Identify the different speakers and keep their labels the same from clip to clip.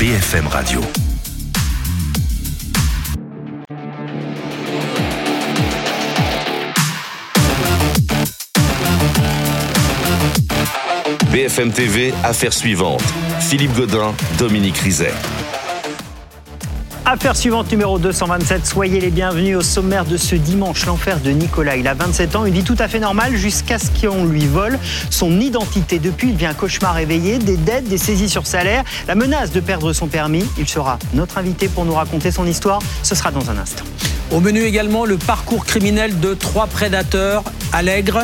Speaker 1: BFM Radio. BFM TV, affaire suivante. Philippe Godin, Dominique Rizet.
Speaker 2: Affaire suivante numéro 227, soyez les bienvenus au sommaire de ce dimanche, l'enfer de Nicolas. Il a 27 ans, une vie tout à fait normale jusqu'à ce qu'on lui vole son identité. Depuis, il vient un cauchemar réveillé, des dettes, des saisies sur salaire, la menace de perdre son permis. Il sera notre invité pour nous raconter son histoire. Ce sera dans un instant.
Speaker 3: Au menu également, le parcours criminel de trois prédateurs allègres.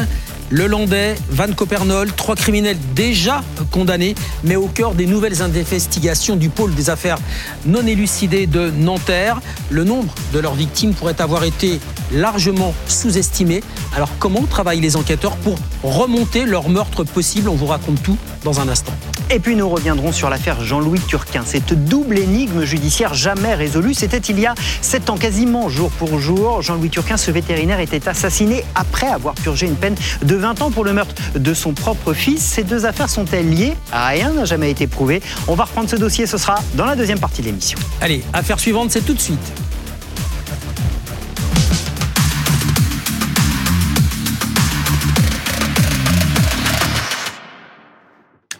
Speaker 3: Le Landais, Van Copernol, trois criminels déjà condamnés, mais au cœur des nouvelles investigations du pôle des affaires non élucidées de Nanterre. Le nombre de leurs victimes pourrait avoir été largement sous-estimé. Alors comment travaillent les enquêteurs pour remonter leur meurtre possible On vous raconte tout dans un instant.
Speaker 2: Et puis nous reviendrons sur l'affaire Jean-Louis Turquin, cette double énigme judiciaire jamais résolue. C'était il y a sept ans, quasiment jour pour jour. Jean-Louis Turquin, ce vétérinaire, était assassiné après avoir purgé une peine de 20 ans pour le meurtre de son propre fils. Ces deux affaires sont-elles liées? Rien n'a jamais été prouvé. On va reprendre ce dossier, ce sera dans la deuxième partie de l'émission.
Speaker 3: Allez, affaire suivante, c'est tout de suite.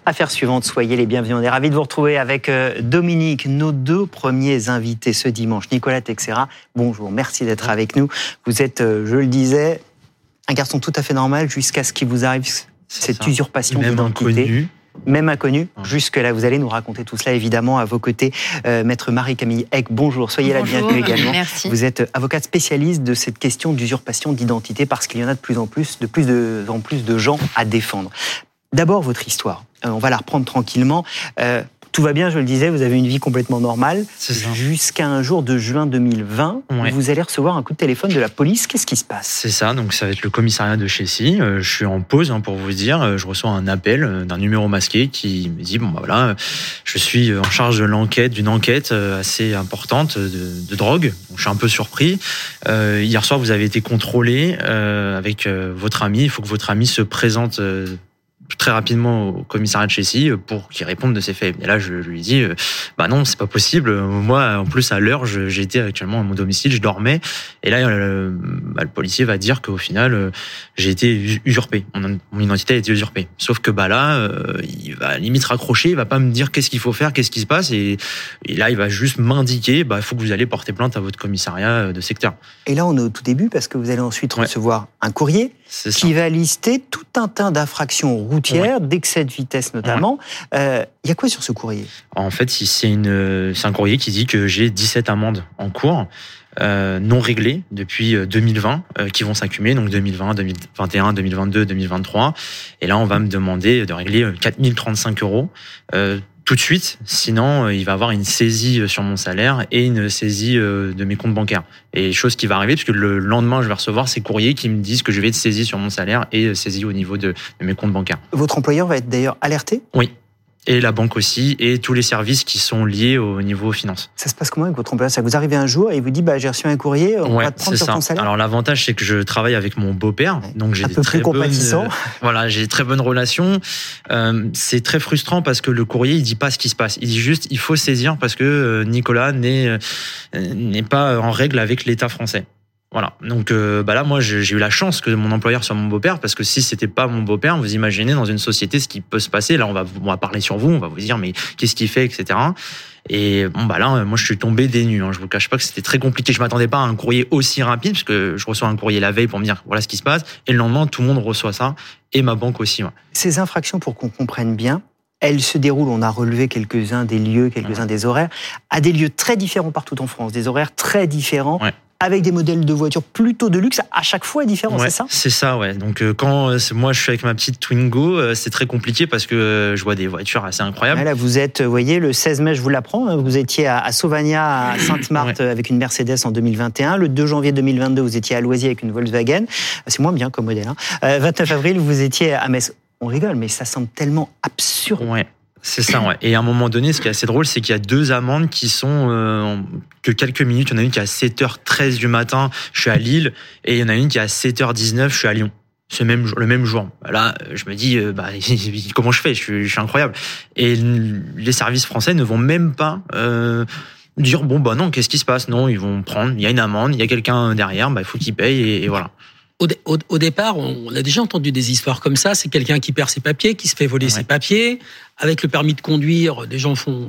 Speaker 2: Affaire suivante, soyez les bienvenus. On est ravis de vous retrouver avec euh, Dominique, nos deux premiers invités ce dimanche. Nicolas Texera, bonjour, merci d'être avec nous. Vous êtes, euh, je le disais, un garçon tout à fait normal jusqu'à ce qu'il vous arrive cette
Speaker 4: ça.
Speaker 2: usurpation
Speaker 4: Même
Speaker 2: d'identité. Même inconnu.
Speaker 4: Ouais.
Speaker 2: Jusque-là, vous allez nous raconter tout cela, évidemment, à vos côtés. Euh, Maître Marie-Camille Eck, bonjour, soyez la
Speaker 5: Bonjour,
Speaker 2: bienvenue également.
Speaker 5: merci.
Speaker 2: Vous êtes avocate spécialiste de cette question d'usurpation d'identité parce qu'il y en a de plus en plus, de plus de- en plus de gens à défendre. D'abord, votre histoire. Euh, on va la reprendre tranquillement. Euh, tout va bien, je le disais, vous avez une vie complètement normale. Jusqu'à un jour de juin 2020,
Speaker 4: Ouais.
Speaker 2: vous allez recevoir un coup de téléphone de la police. Qu'est-ce qui se passe?
Speaker 4: C'est ça, donc ça va être le commissariat de Chessy. Euh, je suis en pause hein, pour vous dire. Euh, Je reçois un appel euh, d'un numéro masqué qui me dit bon bah voilà, euh, je suis en charge de l'enquête, d'une enquête assez importante de, de drogue. Donc, je suis un peu surpris. Euh, hier soir, vous avez été contrôlé euh, avec votre ami. Il faut que votre ami se présente. Très rapidement au commissariat de Chessy euh, pour qu'il réponde de ses faits. Et là, je lui dis, euh, bah non, c'est pas possible. Moi, en plus, à l'heure, j'étais actuellement à mon domicile, je dormais. Et là, bah, le policier va dire qu'au final, euh, j'ai été us- usurpé. Mon, mon identité a été usurpée. Sauf que bah là, il va limite raccrocher, il va pas me dire qu'est-ce qu'il faut faire, qu'est-ce qui se passe. Et, et là, il va juste m'indiquer, bah, il faut que vous allez porter plainte à votre commissariat de secteur.
Speaker 2: Et là, on est au tout début parce que vous allez ensuite
Speaker 4: Ouais.
Speaker 2: recevoir un courrier qui va lister tout un tas d'infractions routières, d'excès de vitesse notamment. Euh, Il y a quoi sur ce courrier?
Speaker 4: En fait, c'est un courrier qui dit que j'ai 17 amendes en cours. euh, non réglées depuis euh, 2020 euh, qui vont s'accumuler donc 2020 2021 2022 2023 et là on va me demander de régler euh, 4035 euros tout de suite sinon euh, il va y avoir une saisie euh, sur mon salaire et une saisie euh, de mes comptes bancaires. Et chose qui va arriver puisque le lendemain je vais recevoir ces courriers qui me disent que je vais être saisi sur mon salaire et saisi au niveau de, de mes comptes bancaires.
Speaker 2: Votre employeur va être d'ailleurs alerté?
Speaker 4: Et la banque aussi et tous les services qui sont liés au niveau finance
Speaker 2: Ça se passe comment avec votre employeur? Ça vous arrivez un jour et il vous dit bah, j'ai reçu un courrier, on
Speaker 4: Ouais,
Speaker 2: va te prendre sur
Speaker 4: ça.
Speaker 2: ton salaire?
Speaker 4: Alors l'avantage c'est que je travaille avec mon beau-père,
Speaker 2: Ouais.
Speaker 4: donc j'ai des
Speaker 2: peu
Speaker 4: très bonnes, euh, voilà, j'ai très bonnes relations. Euh, c'est très frustrant parce que le courrier il dit pas ce qui se passe. Il dit juste il faut saisir parce que euh, Nicolas n'est euh, n'est pas en règle avec l'État français. Voilà. Donc euh, bah là, moi, j'ai eu la chance que mon employeur soit mon beau-père, parce que si c'était pas mon beau-père, vous imaginez dans une société ce qui peut se passer. Là, on va, on va parler sur vous, on va vous dire mais qu'est-ce qu'il fait, etc. Et bon bah là, moi, je suis tombé des nues. Hein. Je vous cache pas que c'était très compliqué. Je m'attendais pas à un courrier aussi rapide, parce que je reçois un courrier la veille pour me dire voilà ce qui se passe, et le lendemain, tout le monde reçoit ça, et ma banque aussi. ouais.
Speaker 2: Ces infractions, pour qu'on comprenne bien, elles se déroulent, on a relevé quelques-uns des lieux, quelques-uns des horaires, à des lieux très différents partout en France, des horaires très différents,
Speaker 4: Ouais.
Speaker 2: Avec des modèles de voitures plutôt de luxe, à chaque fois différents,
Speaker 4: Ouais,
Speaker 2: c'est ça?
Speaker 4: C'est ça, ouais. Donc euh, quand euh, moi je suis avec ma petite Twingo, euh, c'est très compliqué parce que je vois des voitures assez incroyables.
Speaker 2: Là, vous êtes, vous voyez, le 16 mai, je vous l'apprends, hein, vous étiez à, à Sauvagna, à Sainte-Marthe, avec une Mercedes en 2021. Le 2 janvier 2022, vous étiez à Loisier avec une Volkswagen. C'est moins bien comme modèle. Hein. Euh, 29 avril, vous étiez à Metz. On rigole, mais ça semble tellement absurde.
Speaker 4: Ouais. C'est ça, ouais. Et à un moment donné, ce qui est assez drôle, c'est qu'il y a deux amendes qui sont euh, que quelques minutes. Il y en a une qui est à 7h13 du matin, je suis à Lille, et il y en a une qui est à 7h19, je suis à Lyon. ce même le même jour. Là, je me dis, euh, bah, comment je fais? Je suis, je suis, incroyable. Et les services français ne vont même pas euh, dire, bon, bah non, qu'est-ce qui se passe? Non, ils vont prendre, il y a une amende, il y a quelqu'un derrière, bah, il faut qu'il paye, et voilà.
Speaker 3: Au, au, au, départ, on a déjà entendu des histoires comme ça. C'est quelqu'un qui perd ses papiers, qui se fait voler ouais. ses papiers. Avec le permis de conduire, des gens font,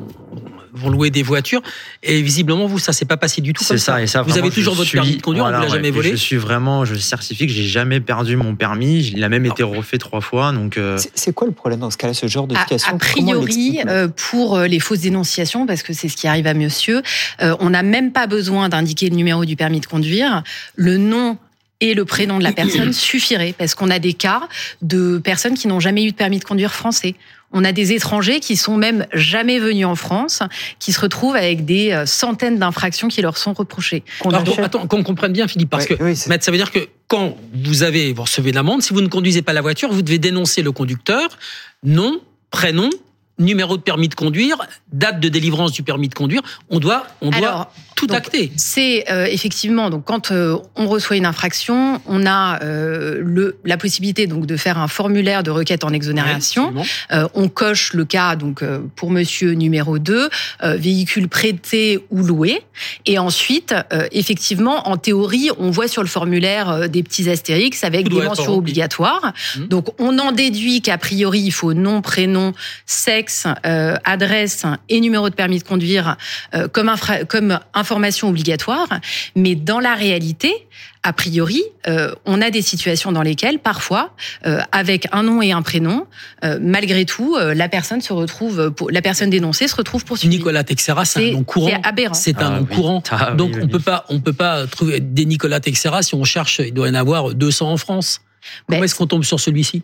Speaker 3: vont louer des voitures. Et visiblement, vous, ça s'est pas passé du tout.
Speaker 4: C'est ça,
Speaker 3: ça,
Speaker 4: Et ça.
Speaker 3: Vous avez toujours votre
Speaker 4: suis,
Speaker 3: permis de conduire,
Speaker 4: voilà,
Speaker 3: on vous l'a
Speaker 4: ouais,
Speaker 3: jamais volé.
Speaker 4: Je suis vraiment, je certifie que j'ai jamais perdu mon permis. Il a même été refait trois fois. Donc. Euh...
Speaker 2: C'est quoi le problème dans ce cas-là, ce genre de situation?
Speaker 5: A, a priori, euh, pour les fausses dénonciations, parce que c'est ce qui arrive à Monsieur, euh, on n'a même pas besoin d'indiquer le numéro du permis de conduire. Le nom et le prénom de la personne suffirait parce qu'on a des cas de personnes qui n'ont jamais eu de permis de conduire français. On a des étrangers qui sont même jamais venus en France, qui se retrouvent avec des centaines d'infractions qui leur sont reprochées.
Speaker 3: Alors, donc, attends, qu'on comprenne bien, Philippe, parce
Speaker 2: Ouais,
Speaker 3: que
Speaker 2: oui,
Speaker 3: ça veut dire que quand vous avez vous recevez l'amende, si vous ne conduisez pas la voiture, vous devez dénoncer le conducteur, nom, prénom, numéro de permis de conduire, date de délivrance du permis de conduire. On doit, on doit
Speaker 5: Alors,
Speaker 3: tout
Speaker 5: donc,
Speaker 3: acter.
Speaker 5: C'est euh, effectivement donc quand euh, on reçoit une infraction, on a euh, le la possibilité donc de faire un formulaire de requête en exonération.
Speaker 3: Ouais.
Speaker 5: Euh, on coche le cas donc euh, pour monsieur numéro 2, euh, véhicule prêté ou loué et ensuite euh, effectivement en théorie, on voit sur le formulaire euh, des petits astérix avec
Speaker 3: Tout
Speaker 5: des mentions obligatoires.
Speaker 3: Mhm.
Speaker 5: Donc on en déduit qu'a priori, il faut nom, prénom, sexe, euh, adresse et numéro de permis de conduire euh, comme, infra- comme information obligatoire. Mais dans la réalité, a priori, euh, on a des situations dans lesquelles, parfois, euh, avec un nom et un prénom, euh, malgré tout, euh, la personne se retrouve, pour, la personne dénoncée se retrouve poursuivie.
Speaker 3: Nicolas Texera, c'est un nom courant.
Speaker 5: c'est aberrant.
Speaker 3: C'est un
Speaker 4: Ah
Speaker 3: nom
Speaker 4: oui.
Speaker 3: courant.
Speaker 4: Ah
Speaker 3: Donc
Speaker 4: oui,
Speaker 3: on peut pas, on peut pas trouver des Nicolas Texera si on cherche. Il doit y en avoir 200 en France. Comment
Speaker 5: Mais-
Speaker 3: est-ce qu'on tombe sur celui-ci?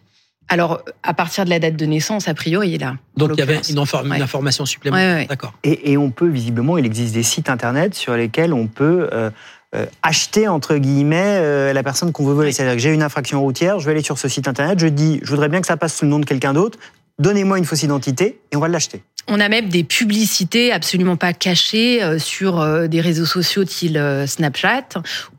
Speaker 5: Alors, à partir de la date de naissance, a priori, il est là.
Speaker 3: Donc il y avait une, infor- une
Speaker 5: Ouais.
Speaker 3: information supplémentaire.
Speaker 5: Ouais, ouais.
Speaker 3: D'accord.
Speaker 2: Et, et on peut, visiblement, il existe des sites internet sur lesquels on peut euh, euh, acheter, entre guillemets, euh, la personne qu'on veut voler. C'est-à-dire que j'ai une infraction routière, je vais aller sur ce site internet, je dis, je voudrais bien que ça passe sous le nom de quelqu'un d'autre, donnez-moi une fausse identité et on va l'acheter.
Speaker 5: On a même des publicités absolument pas cachées euh, sur euh, des réseaux sociaux tels euh, Snapchat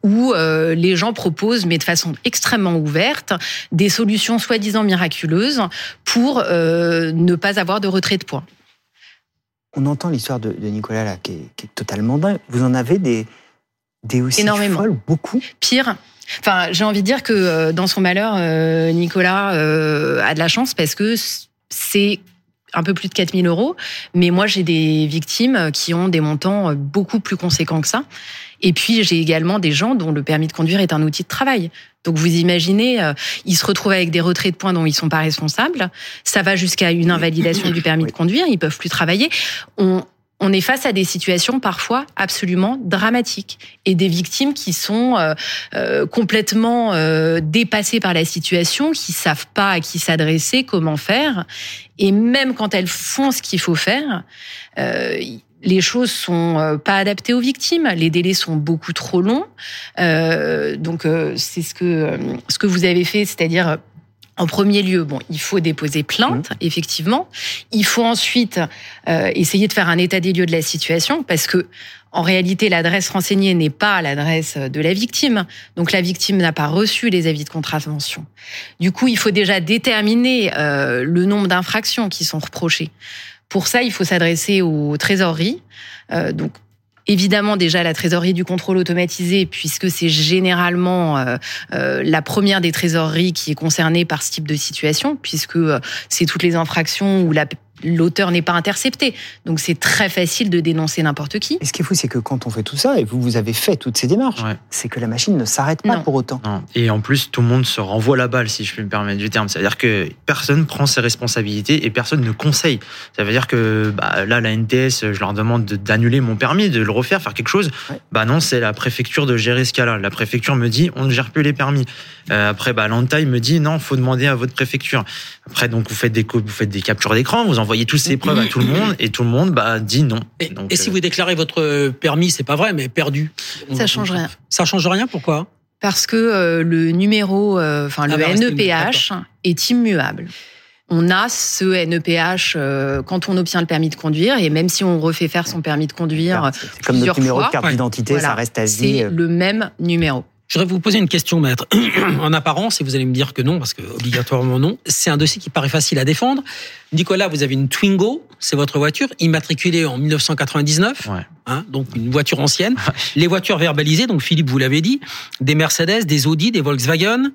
Speaker 5: où les gens proposent, mais de façon extrêmement ouverte, des solutions soi-disant miraculeuses pour ne pas avoir de retrait de points.
Speaker 2: On entend l'histoire de, de Nicolas là, qui est, qui est totalement dingue. Vous en avez des, des aussi
Speaker 5: Énormément.
Speaker 2: folles, beaucoup?
Speaker 5: Pire, enfin, j'ai envie de dire que euh, dans son malheur, euh, Nicolas euh, a de la chance parce que c'est un peu plus de 4000 euros. Mais moi, j'ai des victimes qui ont des montants beaucoup plus conséquents que ça. Et puis, j'ai également des gens dont le permis de conduire est un outil de travail. Donc, vous imaginez, euh, ils se retrouvent avec des retraits de points dont ils sont pas responsables. Ça va jusqu'à une invalidation du permis de conduire. Ils peuvent plus travailler. On, on est face à des situations parfois absolument dramatiques et des victimes qui sont euh, euh, complètement euh, dépassées par la situation, qui savent pas à qui s'adresser, comment faire, et même quand elles font ce qu'il faut faire. Les choses sont pas adaptées aux victimes, les délais sont beaucoup trop longs. Donc c'est ce que ce que vous avez fait, c'est-à-dire en premier lieu, bon, il faut déposer plainte, effectivement. Il faut ensuite euh, essayer de faire un état des lieux de la situation, parce que en réalité, l'adresse renseignée n'est pas l'adresse de la victime. Donc la victime n'a pas reçu les avis de contravention. Du coup, il faut déjà déterminer euh, le nombre d'infractions qui sont reprochées. Pour ça, il faut s'adresser aux trésoreries. Euh, donc Évidemment, déjà la trésorerie du contrôle automatisé, puisque c'est généralement euh, euh, la première des trésoreries qui est concernée par ce type de situation, puisque euh, c'est toutes les infractions où la- l'auteur n'est pas intercepté. Donc c'est très facile de dénoncer n'importe qui.
Speaker 2: Et ce qui est fou, c'est que quand on fait tout ça, et vous, vous avez fait toutes ces démarches,
Speaker 4: Ouais.
Speaker 2: c'est que la machine ne s'arrête pas
Speaker 5: Non.
Speaker 2: pour autant.
Speaker 4: Non. Et en plus, tout le monde se renvoie la balle, si je puis me permettre du terme. C'est-à-dire que personne prend ses responsabilités et personne ne conseille. Ça veut dire que bah, là, la NTS, je leur demande de- d'annuler mon permis, de le refaire, faire quelque chose.
Speaker 2: Ouais.
Speaker 4: Bah non, c'est la préfecture de gérer ce cas-là. La préfecture me dit, on ne gère plus les permis. Euh, après, bah, l'entaille me dit, non, faut demander à votre préfecture. Après, donc, vous faites des, vous faites des captures d'écran, vous envoyez toutes ces preuves à tout le monde et tout le monde bah, dit non.
Speaker 3: Et,
Speaker 4: Donc,
Speaker 3: et si
Speaker 4: euh,
Speaker 3: vous déclarez votre permis, c'est pas vrai, mais perdu.
Speaker 5: Ça change rien.
Speaker 3: Ça change rien. Pourquoi?
Speaker 5: Parce que euh, le numéro, euh, enfin
Speaker 3: Ah,
Speaker 5: le
Speaker 3: va rester
Speaker 5: NEPH est immuable. On a ce NEPH euh, quand on obtient le permis de conduire et même si on refait faire son permis de conduire
Speaker 2: comme notre numéro
Speaker 5: fois.
Speaker 2: de carte d'identité,
Speaker 5: Voilà.
Speaker 2: ça reste à vie.
Speaker 5: c'est le même numéro.
Speaker 3: Je voudrais vous poser une question, maître. en apparence, et vous allez me dire que non, parce que obligatoirement non, c'est un dossier qui paraît facile à défendre. Nicolas, vous avez une Twingo, c'est votre voiture, immatriculée en 1999,
Speaker 4: Ouais.
Speaker 3: hein, donc une voiture ancienne. Les voitures verbalisées, donc Philippe, vous l'avez dit, des Mercedes, des Audi, des Volkswagen.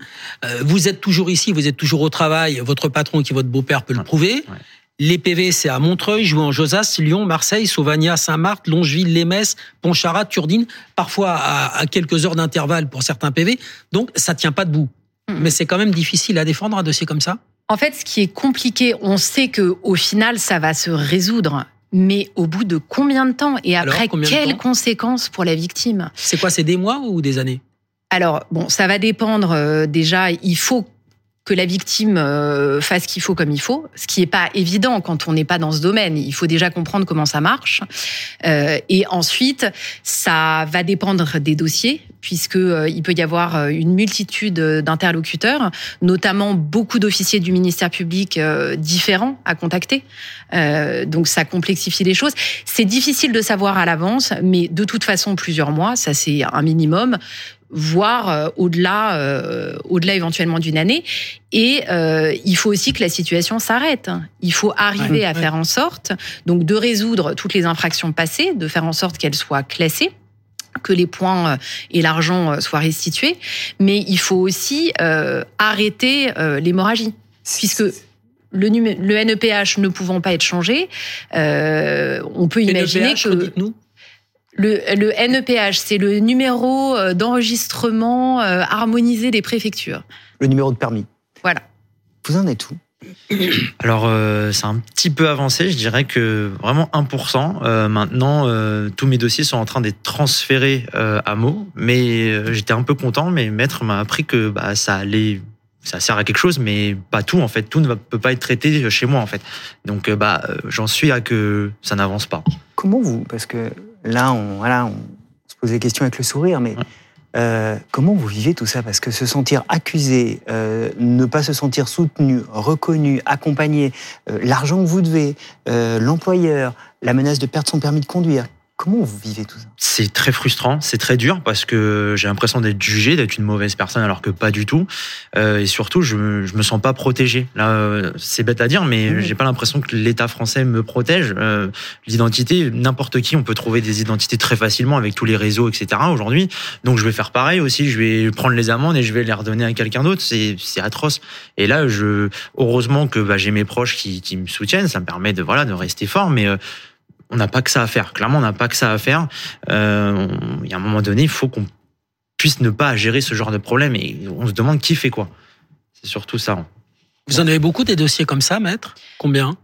Speaker 3: Euh, vous êtes toujours ici, vous êtes toujours au travail. Votre patron, qui est votre beau-père, peut le prouver.
Speaker 4: Ouais.
Speaker 3: Les PV, c'est à Montreuil, Jouan, Josas, Lyon, Marseille, Sauvagna, Saint-Marthe, Longeville, Lémès, Pontcharrat, Turdine, parfois à, à quelques heures d'intervalle pour certains PV. Donc, ça tient pas debout. Mais c'est quand même difficile à défendre un dossier comme ça.
Speaker 5: En fait, ce qui est compliqué, on sait que au final, ça va se résoudre. Mais au bout de combien de temps Et après, quelles conséquences pour la victime?
Speaker 3: C'est quoi, c'est des mois ou des années?
Speaker 5: Alors, bon, ça va dépendre. euh, déjà, il faut que la victime euh, fasse ce qu'il faut comme il faut, ce qui n'est pas évident quand on n'est pas dans ce domaine. Il faut déjà comprendre comment ça marche. Euh, et ensuite, ça va dépendre des dossiers, puisque euh, peut y avoir une multitude d'interlocuteurs, notamment beaucoup d'officiers du ministère public différents à contacter. Donc ça complexifie les choses. C'est difficile de savoir à l'avance, mais de toute façon, plusieurs mois, ça c'est un minimum voire euh, au-delà, euh, au-delà éventuellement d'une année. Et euh, il faut aussi que la situation s'arrête. Il faut arriver
Speaker 3: Ouais,
Speaker 5: à
Speaker 3: ouais.
Speaker 5: faire en sorte, donc, de résoudre toutes les infractions passées, de faire en sorte qu'elles soient classées que les points euh, et l'argent soient restitués, mais il faut aussi euh, arrêter euh, l'hémorragie, puisque le, le NEPH ne pouvant pas être changé, euh, on peut imaginer
Speaker 3: NEPH,
Speaker 5: que
Speaker 3: redites-nous.
Speaker 5: Le, le NEPH, c'est le numéro euh, d'enregistrement euh, harmonisé des préfectures.
Speaker 2: Le numéro de permis.
Speaker 5: Voilà.
Speaker 2: Vous en êtes où?
Speaker 4: Alors, euh, c'est un petit peu avancé. Je dirais que vraiment 1%. Euh, maintenant, euh, tous mes dossiers sont en train d'être transférés euh, à Meaux. Mais euh, j'étais un peu content. Mais maître m'a appris que bah, ça allait. Ça sert à quelque chose, mais pas tout en fait. Tout ne peut pas être traité chez moi en fait. Donc, bah, j'en suis à que ça n'avance pas.
Speaker 2: Comment vous Parce que là, on, voilà, on se pose des questions avec le sourire, mais euh, comment vous vivez tout ça? Parce que se sentir accusé, euh, ne pas se sentir soutenu, reconnu, accompagné, euh, l'argent que vous devez, euh, l'employeur, la menace de perdre son permis de conduire, comment vous vivez tout ça?
Speaker 4: C'est très frustrant, c'est très dur parce que j'ai l'impression d'être jugé, d'être une mauvaise personne alors que pas du tout. Euh, et surtout, je, me- je me sens pas protégé. Là, euh, c'est bête à dire, mais
Speaker 2: Mhm.
Speaker 4: j'ai pas l'impression que l'État français me protège. Euh, L'identité, n'importe qui, on peut trouver des identités très facilement avec tous les réseaux, etc. Aujourd'hui, donc je vais faire pareil aussi. Je vais prendre les amendes et je vais les redonner à quelqu'un d'autre. C'est c'est atroce. Et là, je heureusement que bah, j'ai mes proches qui, qui me soutiennent. Ça me permet de voilà de rester fort, mais euh, on n'a pas que ça à faire. Clairement, on n'a pas que ça à faire. Euh, Il y a un moment donné, il faut qu'on puisse ne pas gérer ce genre de problème et on se demande qui fait quoi. C'est surtout ça.
Speaker 3: Vous en avez beaucoup des dossiers comme ça, maître? Combien?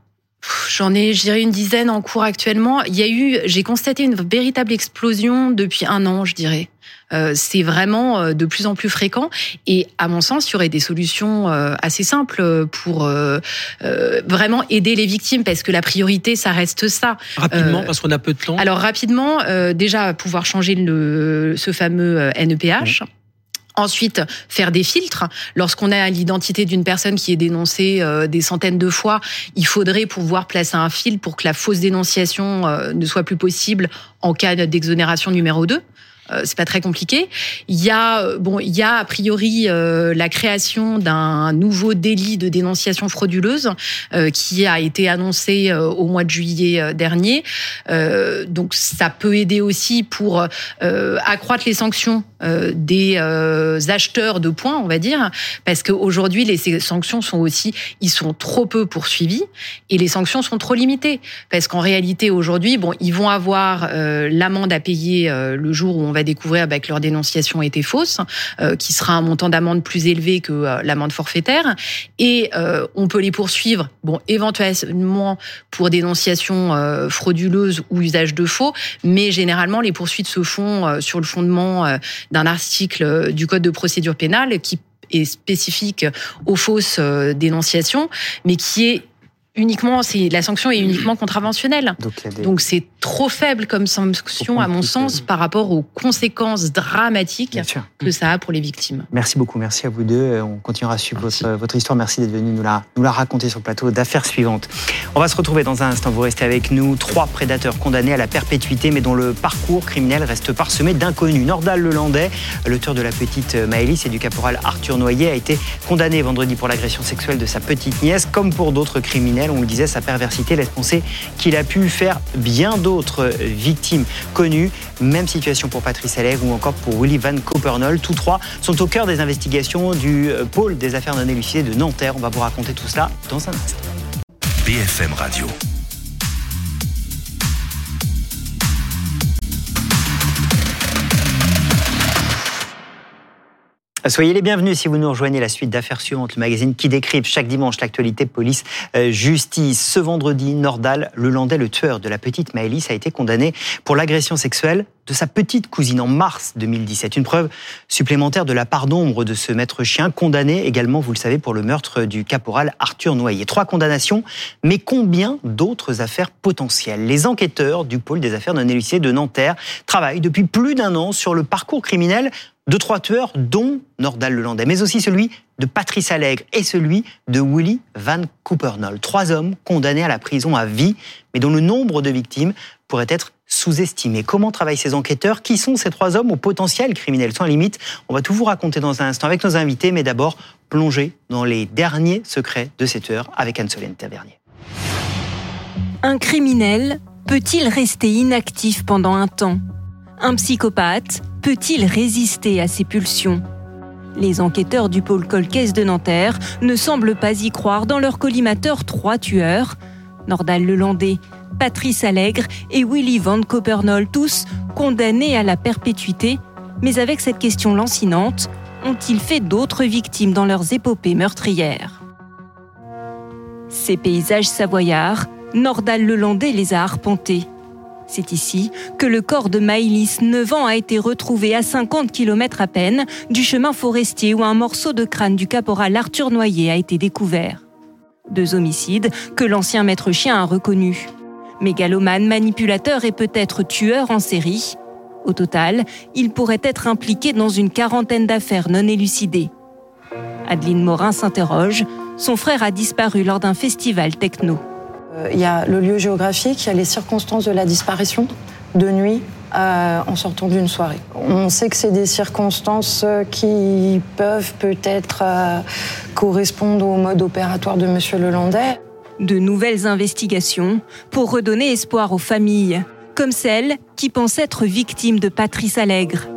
Speaker 5: J'en ai, je dirais, une dizaine en cours actuellement. Il y a eu, j'ai constaté une véritable explosion depuis un an, je dirais. Euh, c'est vraiment euh, de plus en plus fréquent. Et à mon sens, il y aurait des solutions euh, assez simples pour vraiment aider les victimes, parce que la priorité, ça reste ça.
Speaker 3: Rapidement, parce qu'on a peu de temps.
Speaker 5: Alors rapidement, déjà pouvoir changer le, ce fameux NEPH. Ensuite, faire des filtres. Lorsqu'on a l'identité d'une personne qui est dénoncée euh, des centaines de fois, il faudrait pouvoir placer un filtre pour que la fausse dénonciation euh, ne soit plus possible en cas d'exonération numéro 2. Euh, c'est pas très compliqué. Il y a euh, bon, il y a a priori euh, la création d'un nouveau délit de dénonciation frauduleuse euh, qui a été annoncé euh, au mois de juillet euh, dernier. Donc ça peut aider aussi pour accroître les sanctions des acheteurs de points, on va dire, parce qu'aujourd'hui les sanctions sont aussi, ils sont trop peu poursuivis et les sanctions sont trop limitées, parce qu'en réalité aujourd'hui, bon, ils vont avoir l'amende à payer le jour où on va découvrir bah, que leur dénonciation était fausse, euh, qui sera un montant d'amende plus élevé que euh, l'amende forfaitaire, et euh, on peut les poursuivre, bon, éventuellement pour dénonciation frauduleuse ou usage de faux, mais généralement les poursuites se font sur le fondement d'un article du Code de procédure pénale qui est spécifique aux fausses dénonciations, mais qui est uniquement, c'est la sanction est uniquement contraventionnelle.
Speaker 2: Des-
Speaker 5: Donc c'est trop faible comme sanction, à mon sens, par rapport aux conséquences dramatiques que ça a pour les victimes.
Speaker 2: Merci beaucoup, merci à vous deux. On continuera à suivre votre, votre, histoire. Merci d'être venu nous la, nous la raconter sur le plateau d'affaires suivantes. On va se retrouver dans un instant. Vous restez avec nous. Trois prédateurs condamnés à la perpétuité, mais dont le parcours criminel reste parsemé d'inconnus. Nordal Lelandais, l'auteur de la petite Maëlys et du caporal Arthur Noyer, a été condamné vendredi pour l'agression sexuelle de sa petite nièce. Comme pour d'autres criminels, on le disait, sa perversité laisse penser qu'il a pu faire bien d'autres autres victimes connues. Même situation pour Patrice Allègre ou encore pour Willy Van Copernol. Tous trois sont au cœur des investigations du pôle des affaires non élucidées de Nanterre. On va vous raconter tout cela dans un instant.
Speaker 1: BFM Radio.
Speaker 2: Soyez les bienvenus si vous nous rejoignez la suite d'affaires suivantes, le magazine qui décrypte chaque dimanche l'actualité police euh, justice. Ce vendredi, Nordal, le Landais, le tueur de la petite Maëlys, a été condamné pour l'agression sexuelle de sa petite cousine en mars 2017. Une preuve supplémentaire de la part d'ombre de ce maître chien, condamné également, vous le savez, pour le meurtre du caporal Arthur Noyer. Trois condamnations, mais combien d'autres affaires potentielles? Les enquêteurs du pôle des affaires non élucidées de Nanterre travaillent depuis plus d'un an sur le parcours criminel de trois tueurs, dont Nordal Lelandais, mais aussi celui de Patrice Allègre et celui de Willy Van Coopernol. Trois hommes condamnés à la prison à vie, mais dont le nombre de victimes pourrait être sous-estimé. Comment travaillent ces enquêteurs? Qui sont ces trois hommes au potentiel criminel? Sans limite On va tout vous raconter dans un instant avec nos invités, mais d'abord plonger dans les derniers secrets de cette heure avec Anne-Solène Tavernier.
Speaker 6: Un criminel peut-il rester inactif pendant un temps? Un psychopathe peut-il résister à ses pulsions? Les enquêteurs du pôle Colcaise de Nanterre ne semblent pas y croire dans leur collimateur trois tueurs, Nordal Lelandais, Patrice Allègre et Willy Van Copernol, tous condamnés à la perpétuité. Mais avec cette question lancinante, ont-ils fait d'autres victimes dans leurs épopées meurtrières? Ces paysages savoyards, Nordal Lelandais les a arpentés. C'est ici que le corps de Maïlis, 9 ans, a été retrouvé à 50 km à peine du chemin forestier où un morceau de crâne du caporal Arthur Noyer a été découvert. Deux homicides que l'ancien maître chien a reconnus. Mégalomane, manipulateur et peut-être tueur en série. Au total, il pourrait être impliqué dans une quarantaine d'affaires non élucidées. Adeline Morin s'interroge. Son frère a disparu lors d'un festival techno.
Speaker 7: Euh, il y a le lieu géographique, il y a les circonstances de la disparition de nuit euh, en sortant d'une soirée. On sait que c'est des circonstances qui peuvent peut-être euh, correspondre au mode opératoire de M. Lelandais.
Speaker 6: De nouvelles investigations pour redonner espoir aux familles, comme celle qui pense être victime de Patrice Allègre.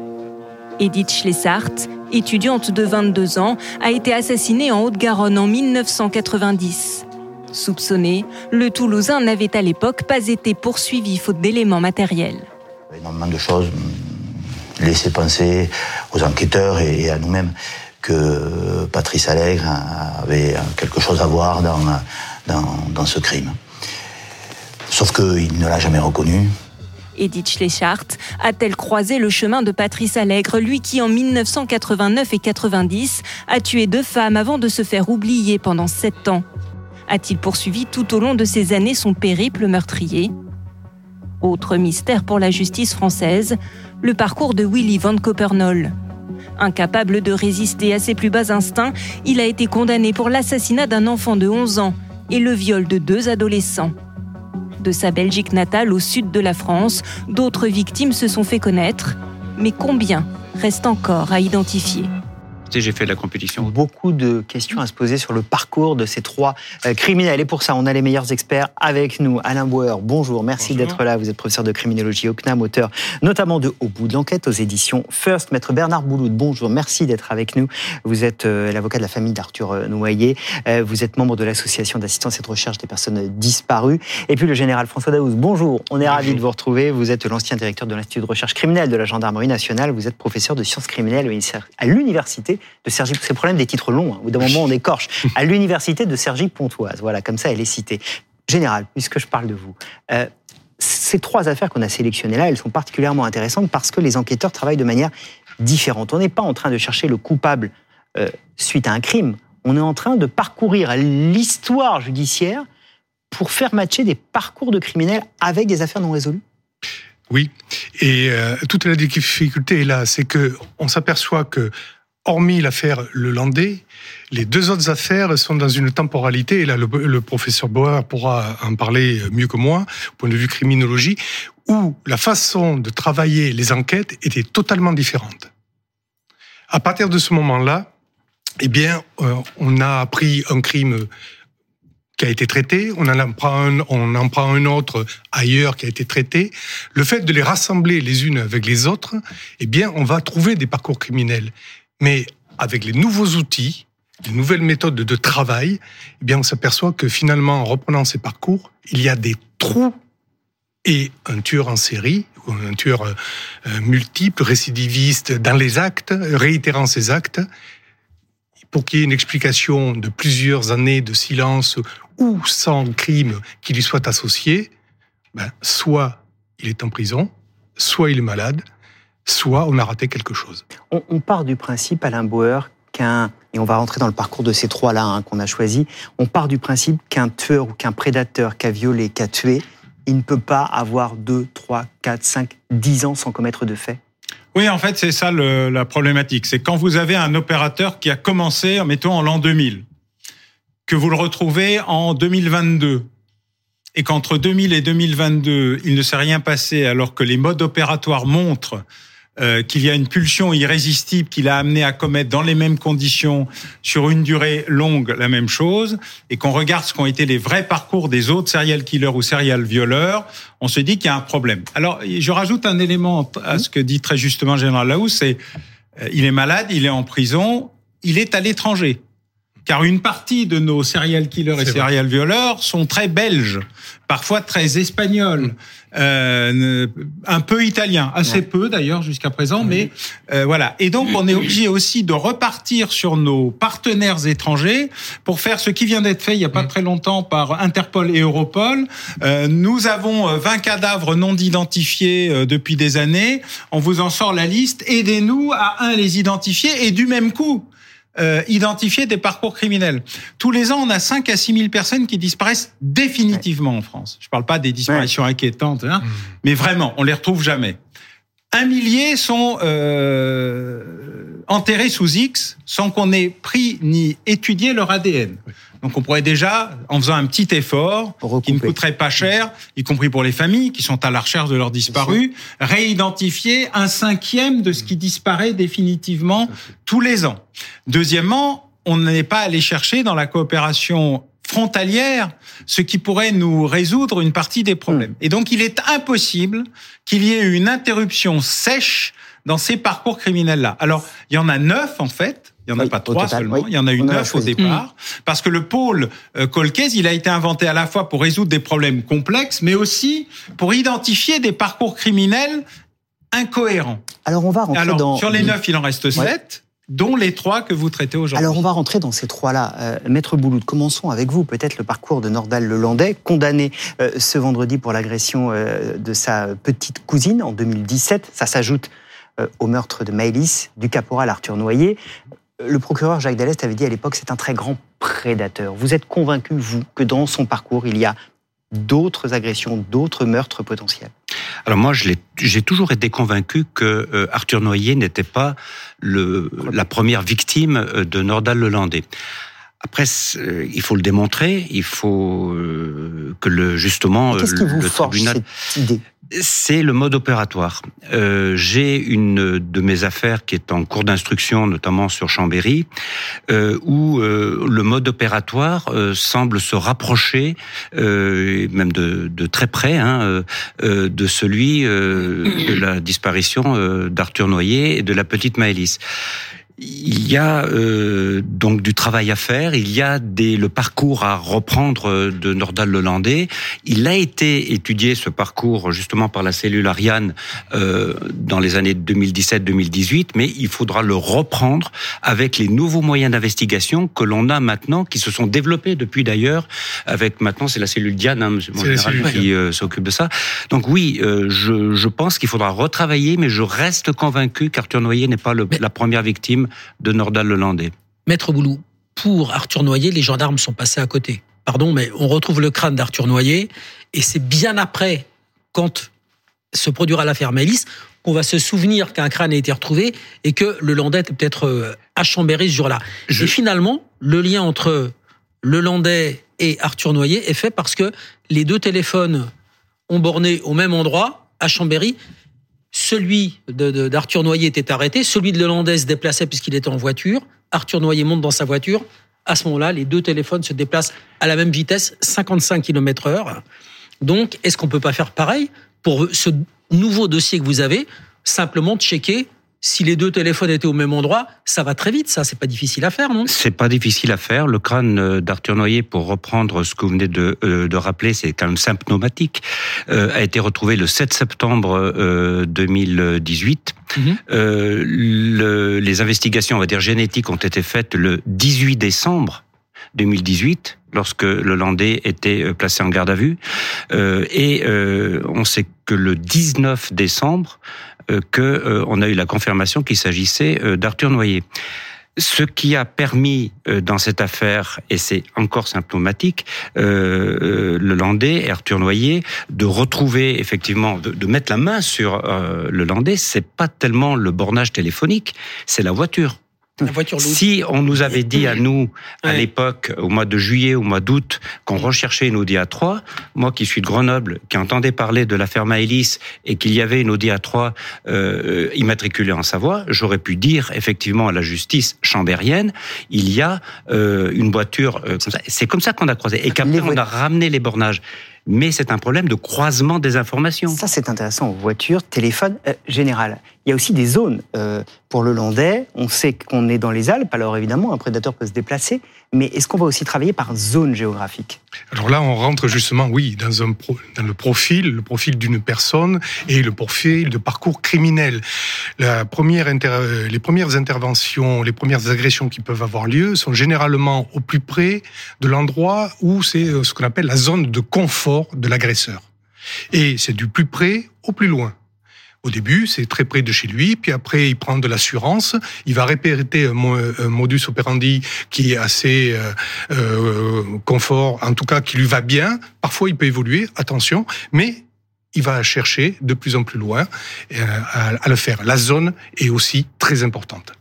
Speaker 6: Edith Schlessart, étudiante de 22 ans, a été assassinée en Haute-Garonne en 1990. Soupçonné, le Toulousain n'avait à l'époque pas été poursuivi faute d'éléments matériels.
Speaker 8: Énormément de choses laissaient penser aux enquêteurs et à nous-mêmes que Patrice Allègre avait quelque chose à voir dans, dans, dans ce crime. Sauf qu'il ne l'a jamais reconnu.
Speaker 6: Edith Schleichart a-t-elle croisé le chemin de Patrice Allègre, lui qui en 1989 et 90 a tué deux femmes avant de se faire oublier pendant sept ans? A-t-il poursuivi tout au long de ces années son périple meurtrier? Autre mystère pour la justice française, le parcours de Willy Van Copernol. Incapable de résister à ses plus bas instincts, il a été condamné pour l'assassinat d'un enfant de 11 ans et le viol de deux adolescents. De sa Belgique natale au sud de la France, d'autres victimes se sont fait connaître, mais combien reste encore à identifier?
Speaker 4: J'ai fait la compétition.
Speaker 2: Beaucoup de questions à se poser sur le parcours de ces trois euh, criminels. Et pour ça, on a les meilleurs experts avec nous. Alain Bauer, bonjour, merci d'être là. Vous êtes professeur de criminologie au CNAM, auteur notamment de Au bout de l'enquête aux éditions First. Maître Bernard Bouloud, bonjour, merci d'être avec nous. Vous êtes euh, l'avocat de la famille d'Arthur euh, Noyer. vous êtes membre de l'association d'assistance et de recherche des personnes disparues. Et puis le général François Daouz, bonjour. On est ravi de vous retrouver. Vous êtes l'ancien directeur de l'Institut de recherche criminelle de la gendarmerie nationale. Vous êtes professeur de sciences criminelles à l'université de Sergi. C'est le problème des titres longs. Hein. Au d'un moment, on écorche. À l'université de Sergi-Pontoise. Voilà, comme ça, elle est citée. Général, puisque je parle de vous. Euh, ces trois affaires qu'on a sélectionnées là, elles sont particulièrement intéressantes parce que les enquêteurs travaillent de manière différente. On n'est pas en train de chercher le coupable euh, suite à un crime. On est en train de parcourir l'histoire judiciaire pour faire matcher des parcours de criminels avec des affaires non résolues.
Speaker 9: Oui, et euh, toute la difficulté est là, c'est que on s'aperçoit que, hormis l'affaire Le Landais, les deux autres affaires sont dans une temporalité, et là le, professeur Bauer pourra en parler mieux que moi, au point de vue criminologie, où la façon de travailler les enquêtes était totalement différente. À partir de ce moment-là, eh bien, euh, on a pris un crime qui a été traité, on en prend un, on en prend un autre ailleurs qui a été traité. Le fait de les rassembler les unes avec les autres, eh bien, on va trouver des parcours criminels. Mais avec les nouveaux outils, les nouvelles méthodes de travail, eh bien, on s'aperçoit que finalement, en reprenant ces parcours, il y a des trous et un tueur en série, ou un tueur euh, multiple, récidiviste dans les actes, réitérant ses actes, pour qu'il y ait une explication de plusieurs années de silence ou sans crime qui lui soit associé, ben, soit il est en prison, soit il est malade, soit on a raté quelque chose.
Speaker 2: On, part du principe, Alain Bauer, qu'un, et on va rentrer dans le parcours de ces trois-là hein, qu'on a choisi, on part du principe qu'un tueur ou qu'un prédateur qui a violé, qui a tué, il ne peut pas avoir 2, 3, 4, 5, 10 ans sans commettre de faits
Speaker 10: oui, en fait, c'est ça la problématique. C'est quand vous avez un opérateur qui a commencé, mettons, en l'an 2000, que vous le retrouvez en 2022, et qu'entre 2000 et 2022, il ne s'est rien passé alors que les modes opératoires montrent euh, qu'il y a une pulsion irrésistible qui l'a amené à commettre dans les mêmes conditions sur une durée longue la même chose, et qu'on regarde ce qu'ont été les vrais parcours des autres serial killers ou serial violeurs, on se dit qu'il y a un problème. Alors, je rajoute un élément à ce que dit très justement Général Laous, c'est euh, il est malade, il est en prison, il est à l'étranger. Car une partie de nos serial killers et serial violeurs sont très belges, parfois très espagnols, euh, un peu italiens, assez peu d'ailleurs jusqu'à présent, mais euh, voilà. Et donc on est obligé aussi de repartir sur nos partenaires étrangers pour faire ce qui vient d'être fait il y a pas très longtemps par Interpol et Europol. Euh, nous avons 20 cadavres non identifiés depuis des années. On vous en sort la liste. Aidez-nous à un les identifier et du même coup euh, identifier des parcours criminels. Tous les ans, on a 5 à 6 000 personnes qui disparaissent définitivement en France. Je parle pas des disparitions inquiétantes, hein, mmh. mais vraiment, on les retrouve jamais. Un millier sont euh, enterrés sous X sans qu'on ait pris ni étudié leur ADN. Donc on pourrait déjà, en faisant un petit effort qui ne coûterait pas cher, y compris pour les familles qui sont à la recherche de leurs disparus, réidentifier un cinquième de ce qui disparaît définitivement tous les ans. Deuxièmement, on n'est pas allé chercher dans la coopération frontalière, ce qui pourrait nous résoudre une partie des problèmes. Et donc, il est impossible qu'il y ait une interruption sèche dans ces parcours criminels-là. Alors, il y en a neuf, en fait, il n'y en a pas trois seulement, il y en a eu neuf au départ, parce que le pôle euh, Colcaise, il a été inventé à la fois pour résoudre des problèmes complexes, mais aussi pour identifier des parcours criminels incohérents.
Speaker 2: Alors on va rentrer
Speaker 10: Alors,
Speaker 2: dans...
Speaker 10: Sur les neuf, il en reste sept. dont les trois que vous traitez aujourd'hui.
Speaker 2: Alors on va rentrer dans ces trois-là. Euh, Maître Bouloud, commençons avec vous. Peut-être le parcours de Nordal Lelandais, condamné euh, ce vendredi pour l'agression de sa petite cousine en 2017. Ça s'ajoute au meurtre de Maëlys, du caporal Arthur Noyer le procureur Jacques Dallest avait dit à l'époque c'est un très grand prédateur. Vous êtes convaincu, vous, que dans son parcours, il y a d'autres agressions, d'autres meurtres potentiels?
Speaker 11: Alors moi, j'ai toujours été convaincu que euh, Arthur Noyer n'était pas le, la première victime euh, de Nordal Lelandais. Après, euh, il faut le démontrer, il faut que le justement
Speaker 2: le, le tribunal. Cette idée?
Speaker 11: C'est le mode opératoire. Euh, J'ai une de mes affaires qui est en cours d'instruction, notamment sur Chambéry, euh, où euh, le mode opératoire euh, semble se rapprocher, euh, même de, de, très près, hein, de celui de la disparition d'Arthur Noyer et de la petite Maëlys. Il y a euh, donc du travail à faire, il y a des, le parcours à reprendre de Nordal Lelandais. Il a été étudié, ce parcours, justement par la cellule Ariane euh, dans les années 2017-2018, mais il faudra le reprendre avec les nouveaux moyens d'investigation que l'on a maintenant, qui se sont développés depuis d'ailleurs, avec maintenant c'est la cellule Diane, hein, mon général, qui euh, s'occupe de ça. Donc oui, euh, je, je, pense qu'il faudra retravailler, mais je reste convaincu qu'Arthur Noyer n'est pas le, la première victime de Nordal-Lelandais.
Speaker 3: Maître Boulou, pour Arthur Noyer, les gendarmes sont passés à côté. Pardon, mais on retrouve le crâne d'Arthur Noyer, et c'est bien après, quand se produira l'affaire Maëlys qu'on va se souvenir qu'un crâne a été retrouvé et que le Landais était peut-être euh, à Chambéry ce jour-là. Et finalement, le lien entre le Landais et Arthur Noyer est fait parce que les deux téléphones ont borné au même endroit, à Chambéry. Celui d'Arthur Noyer était arrêté, celui de Landais se déplaçait puisqu'il était en voiture. Arthur Noyer monte dans sa voiture. À ce moment-là, les deux téléphones se déplacent à la même vitesse, 55 km heure. Donc, est-ce qu'on peut pas faire pareil pour ce nouveau dossier que vous avez, simplement checker si les deux téléphones étaient au même endroit, ça va très vite, ça, c'est pas difficile à faire, non?
Speaker 11: C'est pas difficile à faire. Le crâne euh, d'Arthur Noyer, pour reprendre ce que vous venez de, euh, de rappeler, c'est quand même symptomatique, euh, a été retrouvé le 7 septembre euh, 2018.
Speaker 3: Mhm.
Speaker 11: Euh, le, les investigations, on va dire génétiques, ont été faites le 18 décembre 2018 lorsque le Landais était placé en garde à vue. Euh, et euh, on sait que le 19 décembre, que euh, on a eu la confirmation qu'il s'agissait euh, d'Arthur Noyer. Ce qui a permis euh, dans cette affaire, et c'est encore symptomatique, euh, euh, le Landais et Arthur Noyer, de retrouver effectivement, de, de mettre la main sur euh, le Landais, c'est pas tellement le bornage téléphonique, c'est la voiture.
Speaker 3: La voiture lourde.
Speaker 11: Si on nous avait dit à nous, à
Speaker 3: Ouais.
Speaker 11: l'époque, au mois de juillet, au mois d'août, qu'on recherchait une Audi A3, moi qui suis de Grenoble, qui entendais parler de l'affaire Maëlys et qu'il y avait une Audi A3 euh, immatriculée en Savoie, j'aurais pu dire effectivement à la justice chambérienne, il y a euh, une voiture euh, comme ça. C'est comme ça qu'on a croisé. Et qu'après, on a ramené les bornages. Mais c'est un problème de croisement des informations.
Speaker 2: Ça, c'est intéressant. Voiture, téléphone, euh, général. Il y a aussi des zones. euh, pour le Landais, on sait qu'on est dans les Alpes, alors évidemment, un prédateur peut se déplacer, mais est-ce qu'on va aussi travailler par zone géographique?
Speaker 9: Alors là, on rentre justement, oui, dans, le profil, le profil d'une personne et le profil de parcours criminel. Euh, les premières interventions, les premières agressions qui peuvent avoir lieu sont généralement au plus près de l'endroit où c'est euh, ce qu'on appelle la zone de confort de l'agresseur. Et c'est du plus près au plus loin. Au début, c'est très près de chez lui, puis après, il prend de l'assurance, il va répéter un, mo- un modus operandi qui est assez euh, euh, confort, en tout cas qui lui va bien. Parfois, il peut évoluer, attention, mais il va chercher de plus en plus loin euh, à, le faire. La zone est aussi très importante.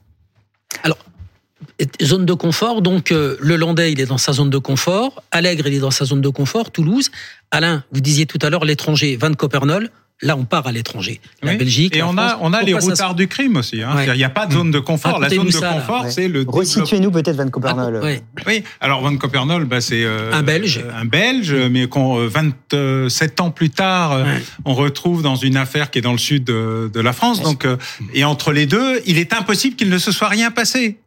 Speaker 3: Zone de confort, donc le Landais, il est dans sa zone de confort. Allègre, il est dans sa zone de confort. Toulouse. Alain, vous disiez tout à l'heure l'étranger, Van Copernol. Là, on part à l'étranger. La
Speaker 10: Oui.
Speaker 3: Belgique.
Speaker 10: Et
Speaker 3: la
Speaker 10: on a, on a les
Speaker 3: se-
Speaker 10: routards du crime aussi. hein.
Speaker 3: Ouais.
Speaker 10: Il n'y a pas de zone de confort. La zone de
Speaker 3: ça,
Speaker 10: confort,
Speaker 2: Ouais.
Speaker 10: c'est le.
Speaker 2: Resituez-nous peut-être Van Copernol.
Speaker 3: Ah, ouais.
Speaker 10: Oui, alors Van Copernol, bah, c'est euh,
Speaker 3: Un Belge.
Speaker 10: euh, un Belge, mais qu'on euh, 27 ans plus tard, euh,
Speaker 3: Ouais.
Speaker 10: on retrouve dans une affaire qui est dans le sud de, de la France. Donc, euh, et entre les deux, il est impossible qu'il ne se soit rien passé,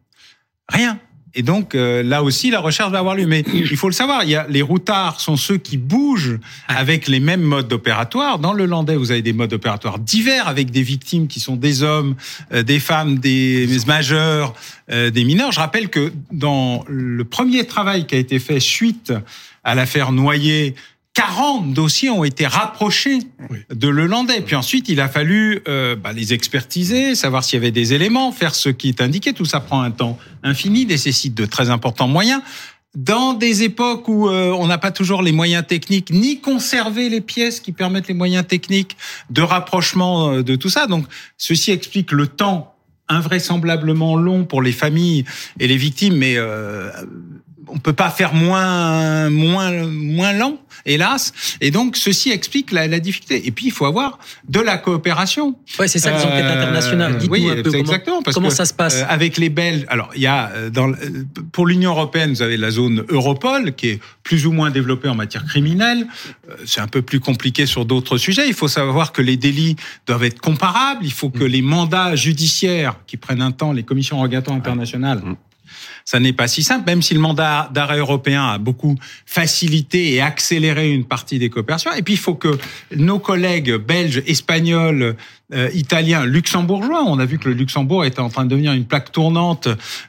Speaker 10: rien. Et donc euh, là aussi, la recherche va avoir lieu. Mais il faut le savoir, il y a les routards sont ceux qui bougent avec les mêmes modes opératoires. Dans le Landais, vous avez des modes opératoires divers avec des victimes qui sont des hommes, euh, des femmes, des majeurs, euh, des mineurs. Je rappelle que dans le premier travail qui a été fait suite à l'affaire Noyer, 40 dossiers ont été rapprochés
Speaker 9: Oui.
Speaker 10: de le Landais. Puis ensuite, il a fallu euh, bah, les expertiser, savoir s'il y avait des éléments, faire ce qui est indiqué. Tout ça prend un temps infini, nécessite de très importants moyens. Dans des époques où euh, on n'a pas toujours les moyens techniques, ni conserver les pièces qui permettent les moyens techniques de rapprochement euh, de tout ça. Donc, ceci explique le temps invraisemblablement long pour les familles et les victimes, mais euh, on peut pas faire moins moins moins lent, hélas. Et donc ceci explique la, la difficulté. Et puis il faut avoir de la coopération.
Speaker 3: Ouais, c'est ça, les enquêtes
Speaker 10: Euh,
Speaker 3: internationales. Dites-nous
Speaker 10: oui,
Speaker 3: un peu
Speaker 10: c'est
Speaker 3: comment,
Speaker 10: exactement, parce
Speaker 3: comment
Speaker 10: que,
Speaker 3: ça se passe.
Speaker 10: Euh, avec les Belges, alors il y a euh, dans, le- euh, pour l'Union européenne, vous avez la zone Europol qui est plus ou moins développée en matière criminelle. C'est un peu plus compliqué sur d'autres sujets. Il faut savoir que les délits doivent être comparables. Il faut que les mandats judiciaires qui prennent un temps, les commissions rogatoires internationales. Ça n'est pas si simple, même si le mandat d'arrêt européen a beaucoup facilité et accéléré une partie des coopérations. Et puis, il faut que nos collègues belges, espagnols, euh, italiens, luxembourgeois, on a vu que le Luxembourg était en train de devenir une plaque tournante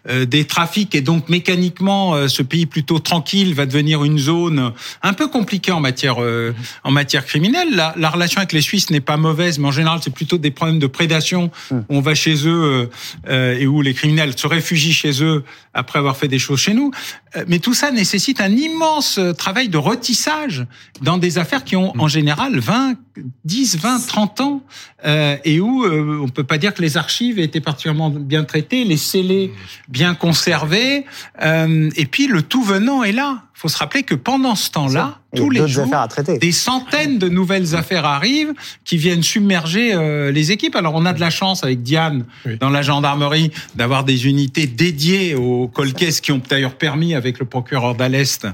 Speaker 10: euh, des trafics et donc mécaniquement, euh, ce pays plutôt tranquille va devenir une zone un peu compliquée en matière euh, en matière criminelle. La, la relation avec les Suisses n'est pas mauvaise, mais en général, c'est plutôt des problèmes de prédation. Où on va chez eux euh, euh, et où les criminels se réfugient chez eux après avoir fait des choses chez nous. Euh, mais tout ça nécessite un immense euh, travail de retissage dans des affaires qui ont en général 20, 10, 20, 30 ans euh, et où euh, on peut pas dire que les archives étaient particulièrement bien traitées, les scellés bien conservés, euh, et puis le tout venant est là. Il faut se rappeler que pendant ce temps-là, tous les jours,
Speaker 2: affaires à traiter.
Speaker 10: des centaines de nouvelles affaires arrivent qui viennent submerger euh, les équipes. Alors on a de la chance avec Diane
Speaker 9: Oui.
Speaker 10: dans la gendarmerie d'avoir des unités dédiées aux colcaisses qui ont d'ailleurs permis avec le procureur d'Alest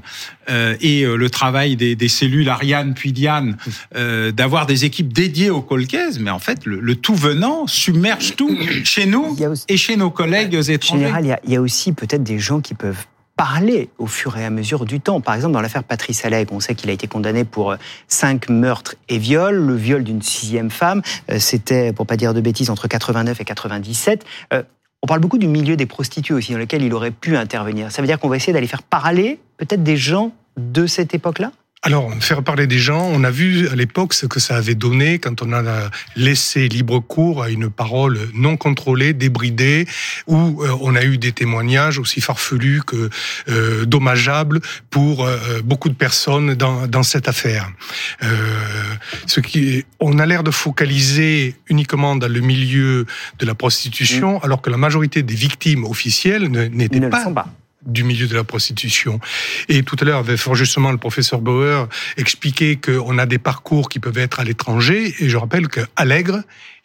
Speaker 10: euh, et euh, le travail des, des cellules Ariane puis Diane euh, d'avoir des équipes dédiées aux colcaisses. Mais en fait, le, le tout venant submerge tout chez nous
Speaker 2: aussi-
Speaker 10: et chez nos collègues étrangers.
Speaker 2: général, il y a, il y a aussi peut-être des gens qui peuvent parler au fur et à mesure du temps. Par exemple, dans l'affaire Patrice Allègre, on sait qu'il a été condamné pour euh, cinq meurtres et viols. Le viol d'une sixième femme, euh, c'était, pour pas dire de bêtises, entre 89 et 97. Euh, On parle beaucoup du milieu des prostituées aussi, dans lequel il aurait pu intervenir. Ça veut dire qu'on va essayer d'aller faire parler peut-être des gens de cette époque-là?
Speaker 9: Alors, faire parler des gens, on a vu à l'époque ce que ça avait donné quand on a laissé libre cours à une parole non contrôlée, débridée, où euh, on a eu des témoignages aussi farfelus que euh, dommageables pour euh, beaucoup de personnes dans, dans cette affaire. Euh, ce qui, on a l'air de focaliser uniquement dans le milieu de la prostitution, alors que la majorité des victimes officielles n'étaient pas
Speaker 2: pas.
Speaker 9: Du milieu de la prostitution. Et tout à l'heure, avait fort justement le professeur Bauer expliqué qu'on a des parcours qui peuvent être à l'étranger. Et je rappelle que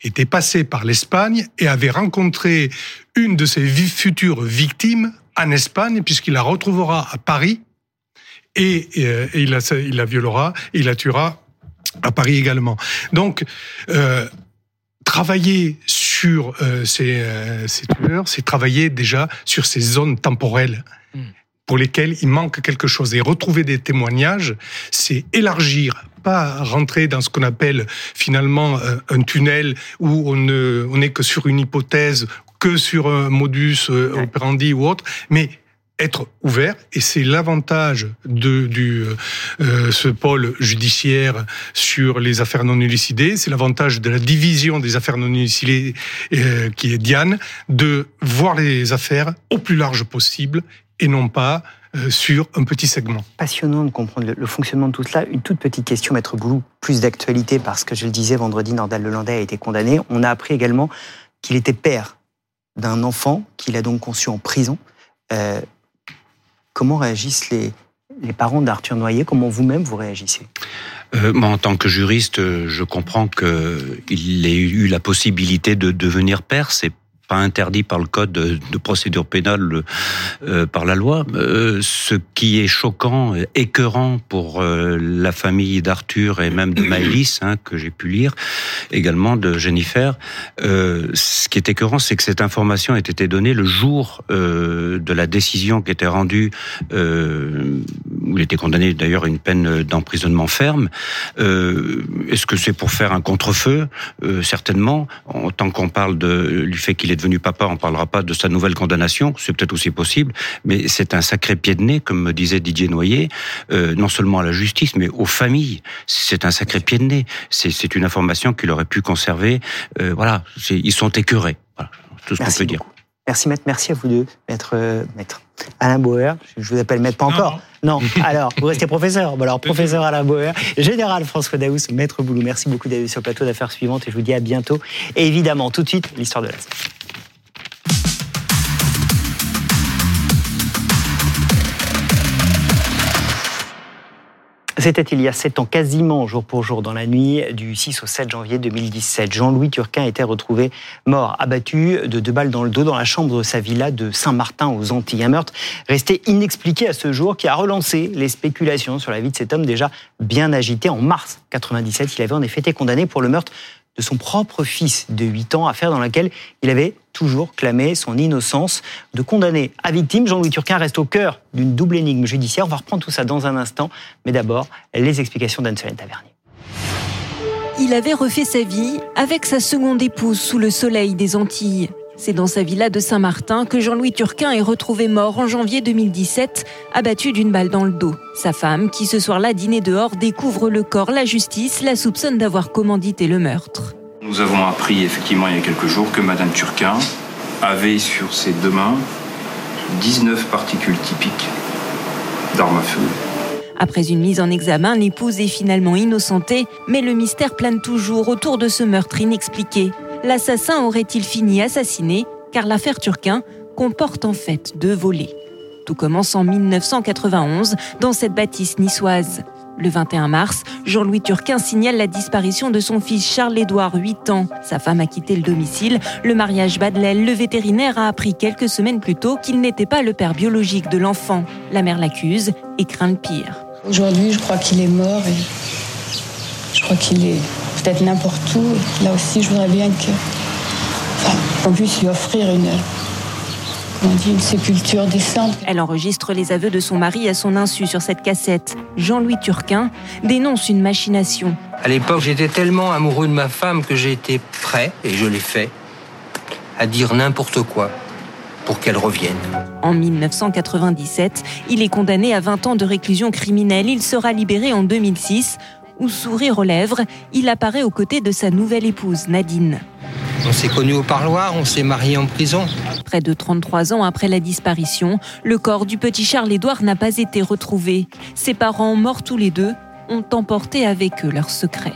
Speaker 9: était passé par l'Espagne et avait rencontré une de ses futures victimes en Espagne, puisqu'il la retrouvera à Paris et, euh, et il, la, il la violera et il la tuera à Paris également. Donc, euh, travailler sur euh, ces, euh, ces tueurs, c'est travailler déjà sur ces zones temporelles pour lesquelles il manque quelque chose. Et retrouver des témoignages, c'est élargir, pas rentrer dans ce qu'on appelle finalement euh, un tunnel où on ne on n'est que sur une hypothèse, que sur un modus operandi ou autre, mais être ouvert et c'est l'avantage de du euh, ce pôle judiciaire sur les affaires non élucidées, c'est l'avantage de la division des affaires non élucidées euh, qui est Diane de voir les affaires au plus large possible et non pas euh, sur un petit segment.
Speaker 2: passionnant de comprendre le, fonctionnement de tout cela. Une toute petite question, Maître Goulou, plus d'actualité, parce que je le disais, vendredi, Nordal Lelandais a été condamné. On a appris également qu'il était père d'un enfant qu'il a donc conçu en prison. Euh, comment réagissent les, parents d'Arthur Noyer? Comment vous-même vous réagissez?
Speaker 11: Euh, moi, en tant que juriste, euh, je comprends qu'il ait eu la possibilité de devenir père. Interdit par le code de, procédure pénale euh, par la loi. Euh, ce qui est choquant, euh, écœurant pour la famille d'Arthur et même de Maëlys, hein, que j'ai pu lire, également de Jennifer, ce qui est écœurant, c'est que cette information ait été donnée le jour de la décision qui était rendue, où il était condamné d'ailleurs à une peine d'emprisonnement ferme. Est-ce que c'est pour faire un contre-feu? Certainement. En tant qu'on parle du fait qu'il est devenu papa, on parlera pas de sa nouvelle condamnation. C'est peut-être aussi possible, mais c'est un sacré pied de nez, comme me disait Didier Noyer, euh, non seulement à la justice, mais aux familles. C'est un sacré pied de nez. C'est- une information qu'il aurait pu conserver. Euh, voilà, ils sont écœurés. Voilà, c'est tout ce qu'on
Speaker 2: Merci
Speaker 11: peut dire.
Speaker 2: beaucoup. Merci, Maître. Merci à vous deux, Maître. euh, maître. Alain Bauer, je vous appelle Maître pas
Speaker 10: Non,
Speaker 2: encore. Non, alors, vous restez professeur. Bon, alors, professeur Alain Bauer, Général François Daous, Maître Boulou, merci beaucoup d'être sur le plateau d'affaires suivantes et je vous dis à bientôt. Et évidemment, tout de suite, l'histoire de la C'était il y a sept ans, quasiment jour pour jour, dans la nuit du 6 au 7 janvier 2017. Jean-Louis Turquin était retrouvé mort, abattu de deux balles dans le dos dans la chambre de sa villa de Saint-Martin aux Antilles. Un meurtre resté inexpliqué à ce jour qui a relancé les spéculations sur la vie de cet homme déjà bien agité. En mars 97, il avait en effet été condamné pour le meurtre de son propre fils de 8 ans, affaire dans laquelle il avait toujours clamé son innocence. De condamné à victime, Jean-Louis Turquin reste au cœur d'une double énigme judiciaire. On va reprendre tout ça dans un instant, mais d'abord, les explications d'Anne-Solène Tavernier.
Speaker 6: Il avait refait sa vie avec sa seconde épouse sous le soleil des Antilles. C'est dans sa villa de Saint-Martin que Jean-Louis Turquin est retrouvé mort en janvier 2017, abattu d'une balle dans le dos. Sa femme, qui ce soir-là dînait dehors, découvre le corps. La justice la soupçonne d'avoir commandité le meurtre.
Speaker 12: Nous avons appris effectivement il y a quelques jours que Madame Turquin avait sur ses deux mains 19 particules typiques d'arme à feu.
Speaker 6: Après une mise en examen, l'épouse est finalement innocentée, mais le mystère plane toujours autour de ce meurtre inexpliqué. L'assassin aurait-il fini assassiné Car l'affaire Turquin comporte en fait deux volets. Tout commence en 1991 dans cette bâtisse niçoise. Le 21 mars, Jean-Louis Turquin signale la disparition de son fils Charles-Édouard, 8 ans. Sa femme a quitté le domicile. Le mariage Badlel, le vétérinaire, a appris quelques semaines plus tôt qu'il n'était pas le père biologique de l'enfant. La mère l'accuse et craint le pire.
Speaker 13: Aujourd'hui, je crois qu'il est mort et je crois qu'il est peut-être n'importe où. Là aussi, je voudrais bien qu'on puisse lui offrir une, on dit une sépulture décente.
Speaker 6: Elle enregistre les aveux de son mari à son insu sur cette cassette. Jean-Louis Turquin dénonce une machination.
Speaker 14: À l'époque, j'étais tellement amoureux de ma femme que j'ai été prêt, et je l'ai fait, à dire n'importe quoi pour qu'elle revienne.
Speaker 6: En 1997, il est condamné à 20 ans de réclusion criminelle. Il sera libéré en 2006, où, sourire aux lèvres, il apparaît aux côtés de sa nouvelle épouse, Nadine.
Speaker 14: On s'est connus au parloir, on s'est mariés en prison.
Speaker 6: Près de 33 ans après la disparition, le corps du petit Charles-Édouard n'a pas été retrouvé. Ses parents, morts tous les deux, ont emporté avec eux leur secret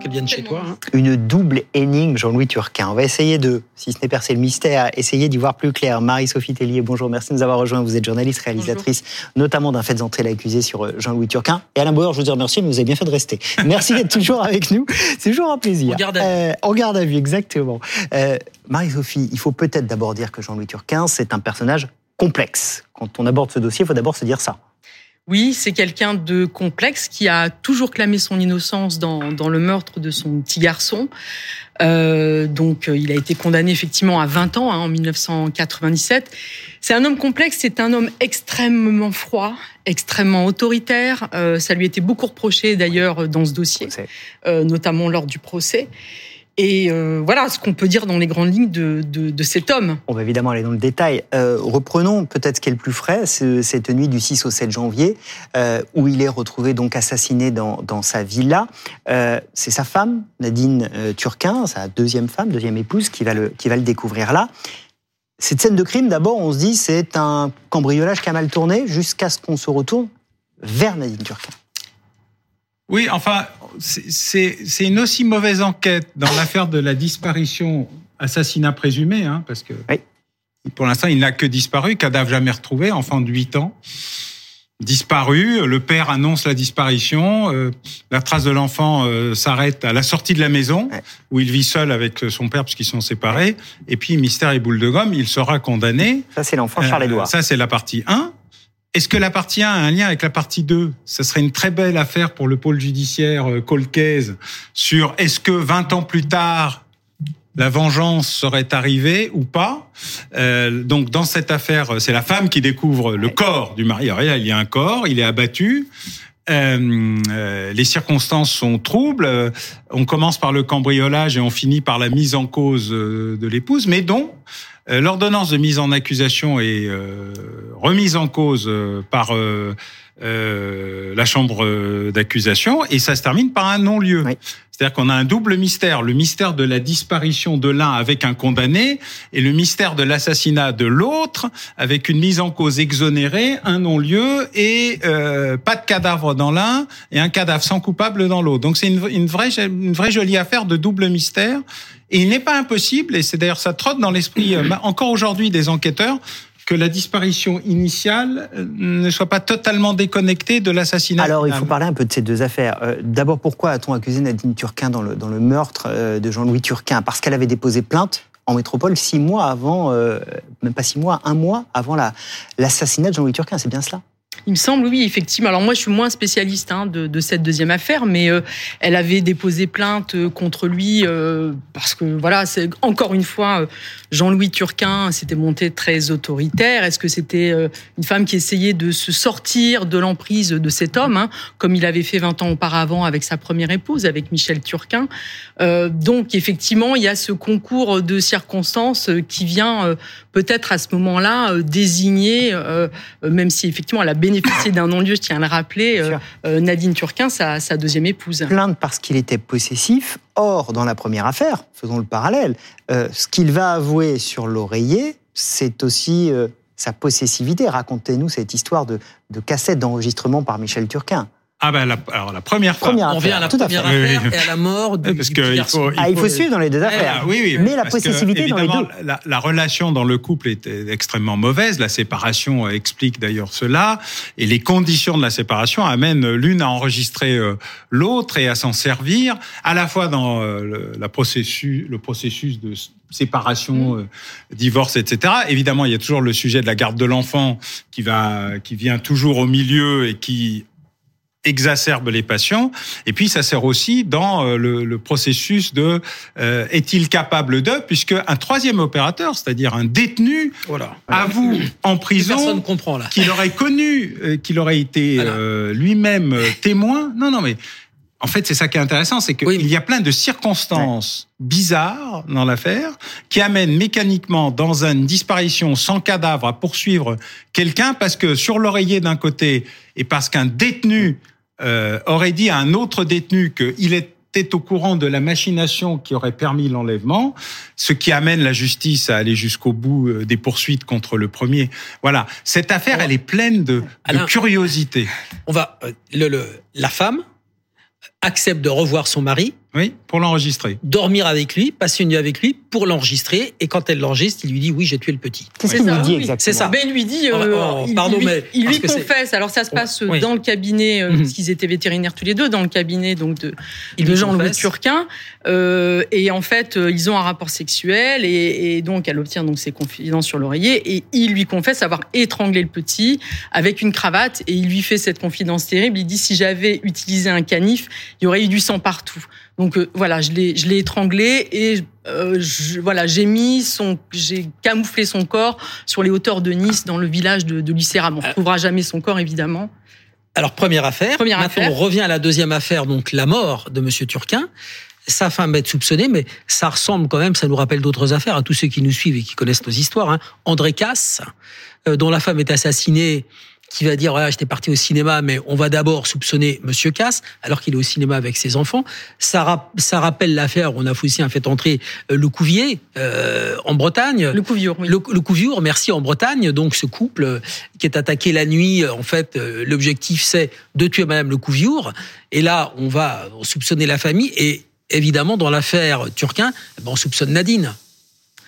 Speaker 3: qu'elle vienne chez toi. Hein.
Speaker 2: Une double énigme, Jean-Louis Turquin. On va essayer de, si ce n'est percer le mystère, essayer d'y voir plus clair. Marie-Sophie Tellier, bonjour, merci de nous avoir rejoints. Vous êtes journaliste, réalisatrice, notamment d'un fait d'entrée l'accusé sur euh, Jean-Louis Turquin. Et Alain Bauer, je vous dis remercie, mais vous avez bien fait de rester. Merci d'être toujours avec nous. C'est toujours un plaisir.
Speaker 3: On garde à vue. Euh,
Speaker 2: on garde à vue, exactement. Euh, Marie-Sophie, il faut peut-être d'abord dire que Jean-Louis Turquin, c'est un personnage complexe. Quand on aborde ce dossier, il faut d'abord se dire ça.
Speaker 15: Oui, c'est quelqu'un de complexe qui a toujours clamé son innocence dans, dans le meurtre de son petit garçon. Euh, donc, euh, il a été condamné effectivement à 20 ans hein, en 1997. C'est un homme complexe, c'est un homme extrêmement froid, extrêmement autoritaire. Euh, ça lui était beaucoup reproché d'ailleurs dans ce dossier, euh, notamment lors du procès. Et euh, voilà ce qu'on peut dire dans les grandes lignes de, cet homme.
Speaker 2: On va évidemment aller dans le détail. Euh, reprenons peut-être ce qui est le plus frais, cette nuit du 6 au 7 janvier, euh, où il est retrouvé donc assassiné dans, sa villa. C'est sa femme, Nadine Turquin, sa deuxième femme, deuxième épouse, qui va le, qui va le découvrir là. Cette scène de crime, d'abord, on se dit c'est un cambriolage qui a mal tourné jusqu'à ce qu'on se retourne vers Nadine Turquin.
Speaker 10: Oui, enfin, c'est une aussi mauvaise enquête dans l'affaire de la disparition, assassinat présumé, hein, parce que
Speaker 2: oui.
Speaker 10: pour l'instant, il n'a que disparu, cadavre jamais retrouvé, enfant de 8 ans. Disparu, le père annonce la disparition, euh, la trace de l'enfant euh, s'arrête à la sortie de la maison, où il vit seul avec son père puisqu'ils sont séparés, et puis mystère et boule de gomme, il sera condamné.
Speaker 2: Ça, c'est l'enfant Charles-Édouard.
Speaker 10: Euh, ça, c'est la partie 1. Est-ce que la partie 1 a un lien avec la partie 2 Ce serait une très belle affaire pour le pôle judiciaire euh, colcaise sur est-ce que 20 ans plus tard, la vengeance serait arrivée ou pas? Euh, donc dans cette affaire, c'est la femme qui découvre le corps du mari. Alors, il y a un corps, il est abattu. Euh, euh, les circonstances sont troubles. Euh, on commence par le cambriolage et on finit par la mise en cause de l'épouse, mais dont l'ordonnance de mise en accusation est remise en cause par euh, la chambre d'accusation et ça se termine par un non-lieu.
Speaker 2: Oui.
Speaker 10: C'est-à-dire qu'on a un double mystère, le mystère de la disparition de l'un avec un condamné et le mystère de l'assassinat de l'autre avec une mise en cause exonérée, un non-lieu et euh, pas de cadavre dans l'un et un cadavre sans coupable dans l'autre. Donc c'est une, une, vraie, une vraie jolie affaire de double mystère. Et il n'est pas impossible, et c'est d'ailleurs ça trotte dans l'esprit euh, encore aujourd'hui des enquêteurs, que la disparition initiale ne soit pas totalement déconnectée de l'assassinat.
Speaker 2: Alors, il faut parler un peu de ces deux affaires. Euh, D'abord, pourquoi a-t-on accusé Nadine Turquin dans le, dans le meurtre euh, de Jean-Louis Turquin? Parce qu'elle avait déposé plainte en métropole six mois avant, euh, même pas six mois, un mois avant l'assassinat la, de Jean-Louis Turquin. C'est bien cela?
Speaker 15: Il me semble, oui, effectivement. Alors moi, je suis moins spécialiste hein, de, cette deuxième affaire, mais euh, elle avait déposé plainte contre lui euh, parce que voilà, encore une fois Jean-Louis Turquin s'était monté très autoritaire. Est-ce que c'était euh, une femme qui essayait de se sortir de l'emprise de cet homme, hein, comme il avait fait 20 ans auparavant avec sa première épouse, avec Michel Turquin? Euh, Donc effectivement, il y a ce concours de circonstances qui vient euh, peut-être à ce moment-là désigner, même si effectivement elle a bénéficié d'un non-lieu, je tiens à le rappeler, Nadine Turquin, sa, sa deuxième épouse.
Speaker 2: Plainte parce qu'il était possessif. Or, dans la première affaire, faisons le parallèle, euh, ce qu'il va avouer sur l'oreiller, c'est aussi euh, sa possessivité. Racontez-nous cette histoire de, de cassette d'enregistrement par Michel Turquin.
Speaker 10: Ah ben la, alors la première fois.
Speaker 2: Première
Speaker 3: On revient à la
Speaker 2: Tout à
Speaker 3: première affaire et à la mort du,
Speaker 10: parce
Speaker 3: du
Speaker 10: que
Speaker 3: petit
Speaker 10: il faut,
Speaker 2: Ah, il faut suivre dans les deux affaires.
Speaker 10: Ah, oui, oui,
Speaker 2: Mais la
Speaker 10: que,
Speaker 2: possessivité dans les
Speaker 10: évidemment,
Speaker 2: deux.
Speaker 10: La, la relation dans le couple était extrêmement mauvaise. La séparation explique d'ailleurs cela. Et les conditions de la séparation amènent l'une à enregistrer euh, l'autre et à s'en servir, à la fois dans euh, le, la processus, le processus de séparation, euh, divorce, etc. Évidemment, il y a toujours le sujet de la garde de l'enfant qui va, qui vient toujours au milieu et qui exacerbe les passions. Et puis, ça sert aussi dans euh, le, le processus de euh, est-il capable de, puisque un troisième opérateur, c'est-à-dire un détenu,
Speaker 3: Voilà.
Speaker 10: avoue en prison
Speaker 3: Personne comprend là.
Speaker 10: qu'il aurait connu, euh, qu'il aurait été
Speaker 3: Voilà.
Speaker 10: euh, lui-même euh, témoin. Non, non, mais en fait, c'est ça qui est intéressant, c'est qu'il
Speaker 3: Oui.
Speaker 10: y a plein de circonstances bizarres dans l'affaire qui amènent mécaniquement dans une disparition sans cadavre à poursuivre quelqu'un parce que sur l'oreiller d'un côté et parce qu'un détenu euh, aurait dit à un autre détenu qu'il était au courant de la machination qui aurait permis l'enlèvement, ce qui amène la justice à aller jusqu'au bout euh, des poursuites contre le premier. Voilà, cette affaire, elle est pleine de, curiosité.
Speaker 3: On va euh, le, le- la femme accepte de revoir son mari,
Speaker 10: Oui, pour l'enregistrer.
Speaker 3: dormir avec lui, passer une nuit avec lui pour l'enregistrer. Et quand elle l'enregistre, il lui dit oui, j'ai tué le petit.
Speaker 2: Qu'est-ce
Speaker 15: C'est
Speaker 2: qu'il
Speaker 15: ça,
Speaker 2: lui dit exactement
Speaker 3: C'est ça.
Speaker 15: Ben, il lui dit,
Speaker 3: Oh,
Speaker 15: euh,
Speaker 3: oh,
Speaker 15: il,
Speaker 3: pardon,
Speaker 15: il lui-
Speaker 3: mais
Speaker 15: il lui confesse. Alors ça se passe euh,
Speaker 3: Oui.
Speaker 15: dans le cabinet, euh,
Speaker 3: Mhm.
Speaker 15: parce qu'ils étaient vétérinaires tous les deux, dans le cabinet donc de,
Speaker 3: Il
Speaker 15: de Jean-Louis
Speaker 3: confesse.
Speaker 15: Turquin. Euh, et en fait, euh, ils ont un rapport sexuel et, et donc elle obtient donc ses confidences sur l'oreiller et il lui confesse avoir étranglé le petit avec une cravate et il lui fait cette confidence terrible. Il dit si j'avais utilisé un canif, il y aurait eu du sang partout. Donc euh, voilà, je l'ai je l'ai étranglé et euh, je- voilà, j'ai mis son, j'ai camouflé son corps sur les hauteurs de Nice, dans le village de, de Lucéram. On ne retrouvera jamais son corps, évidemment.
Speaker 3: Alors première affaire.
Speaker 15: Première
Speaker 3: Maintenant,
Speaker 15: affaire.
Speaker 3: on revient à la deuxième affaire, donc la mort de Monsieur Turquin. Sa femme va être soupçonnée, mais ça ressemble quand même, ça nous rappelle d'autres affaires à tous ceux qui nous suivent et qui connaissent nos histoires. Hein. André Casse, euh, dont la femme est assassinée, qui va dire voilà, j'étais parti au cinéma, mais on va d'abord soupçonner Monsieur Casse, alors qu'il est au cinéma avec ses enfants. Ça, rap- ça rappelle l'affaire où on a aussi un fait entrer euh, le Couvier euh, en Bretagne.
Speaker 15: Le Couviour, oui.
Speaker 3: Le, le Couviour, merci, en Bretagne. Donc, ce couple euh, qui est attaqué la nuit, euh, en fait, l'objectif, c'est de tuer Madame Le Couviour. Et là, on va soupçonner la famille. Et évidemment, dans l'affaire Turquin, eh ben, on soupçonne Nadine.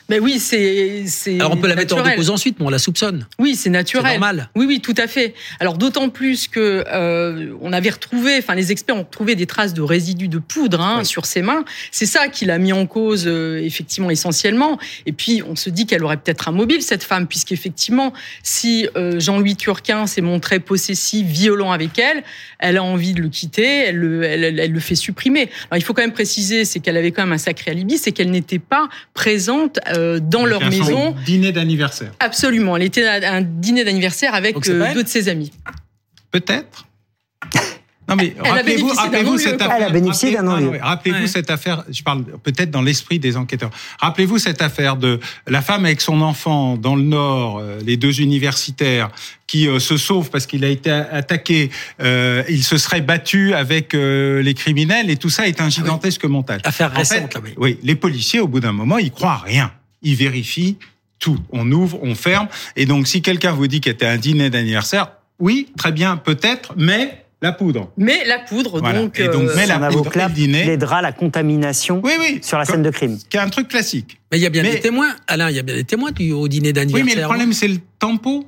Speaker 15: Mais oui, c'est.
Speaker 3: Alors, on peut la mettre en
Speaker 15: naturel.
Speaker 3: dépose ensuite, mais on la soupçonne.
Speaker 15: Oui, c'est naturel.
Speaker 3: C'est normal.
Speaker 15: Oui, oui, tout à fait. Alors d'autant plus que euh, on avait retrouvé, enfin les experts ont retrouvé des traces de résidus de poudre hein, sur ses mains. C'est ça qui l'a mis en cause euh, effectivement essentiellement. Et puis on se dit qu'elle aurait peut-être un mobile cette femme, puisqu'effectivement si euh, Jean-Louis Turquin s'est montré possessif, violent avec elle, elle a envie de le quitter, elle le, elle, elle- elle le fait supprimer. Alors il faut quand même préciser, c'est qu'elle avait quand même un sacré alibi, c'est qu'elle n'était pas présente euh, dans leur
Speaker 10: Avec un
Speaker 15: maison.
Speaker 10: son Dîner d'anniversaire.
Speaker 15: Absolument. Elle était à un dîner d'anniversaire avec euh, deux de ses amis.
Speaker 10: Peut-être. Non mais rappelez-vous, cette affaire.
Speaker 2: Elle a bénéficié d'un
Speaker 10: rappelez- Rappelez-vous
Speaker 3: Ouais.
Speaker 10: cette affaire. Je parle peut-être dans l'esprit des enquêteurs. Rappelez-vous cette affaire de la femme avec son enfant dans le Nord, euh, les deux universitaires qui euh, se sauvent parce qu'il a été attaqué. Euh, il se serait battu avec euh, les criminels et tout ça est un gigantesque montage.
Speaker 3: Affaire
Speaker 10: En fait,
Speaker 3: récente, là, oui.
Speaker 10: oui, les policiers, au bout d'un moment, ils croient à rien. Ils vérifient tout. On ouvre, on ferme. Et donc, si quelqu'un vous dit qu'il était un dîner d'anniversaire, oui, très bien, peut-être, mais la poudre.
Speaker 15: Mais la poudre,
Speaker 10: Voilà.
Speaker 15: donc.
Speaker 10: Et donc,
Speaker 15: euh,
Speaker 10: mais la poudre le dîner.
Speaker 2: la contamination
Speaker 10: Oui, oui.
Speaker 2: sur la
Speaker 10: Comme-
Speaker 2: scène de crime.
Speaker 10: Qui est un truc classique.
Speaker 3: Mais il y a bien
Speaker 10: Mais-
Speaker 3: des témoins. Alain, il y a bien des témoins du, au dîner
Speaker 10: Oui,
Speaker 3: d'anniversaire.
Speaker 10: mais le problème, c'est le tempo.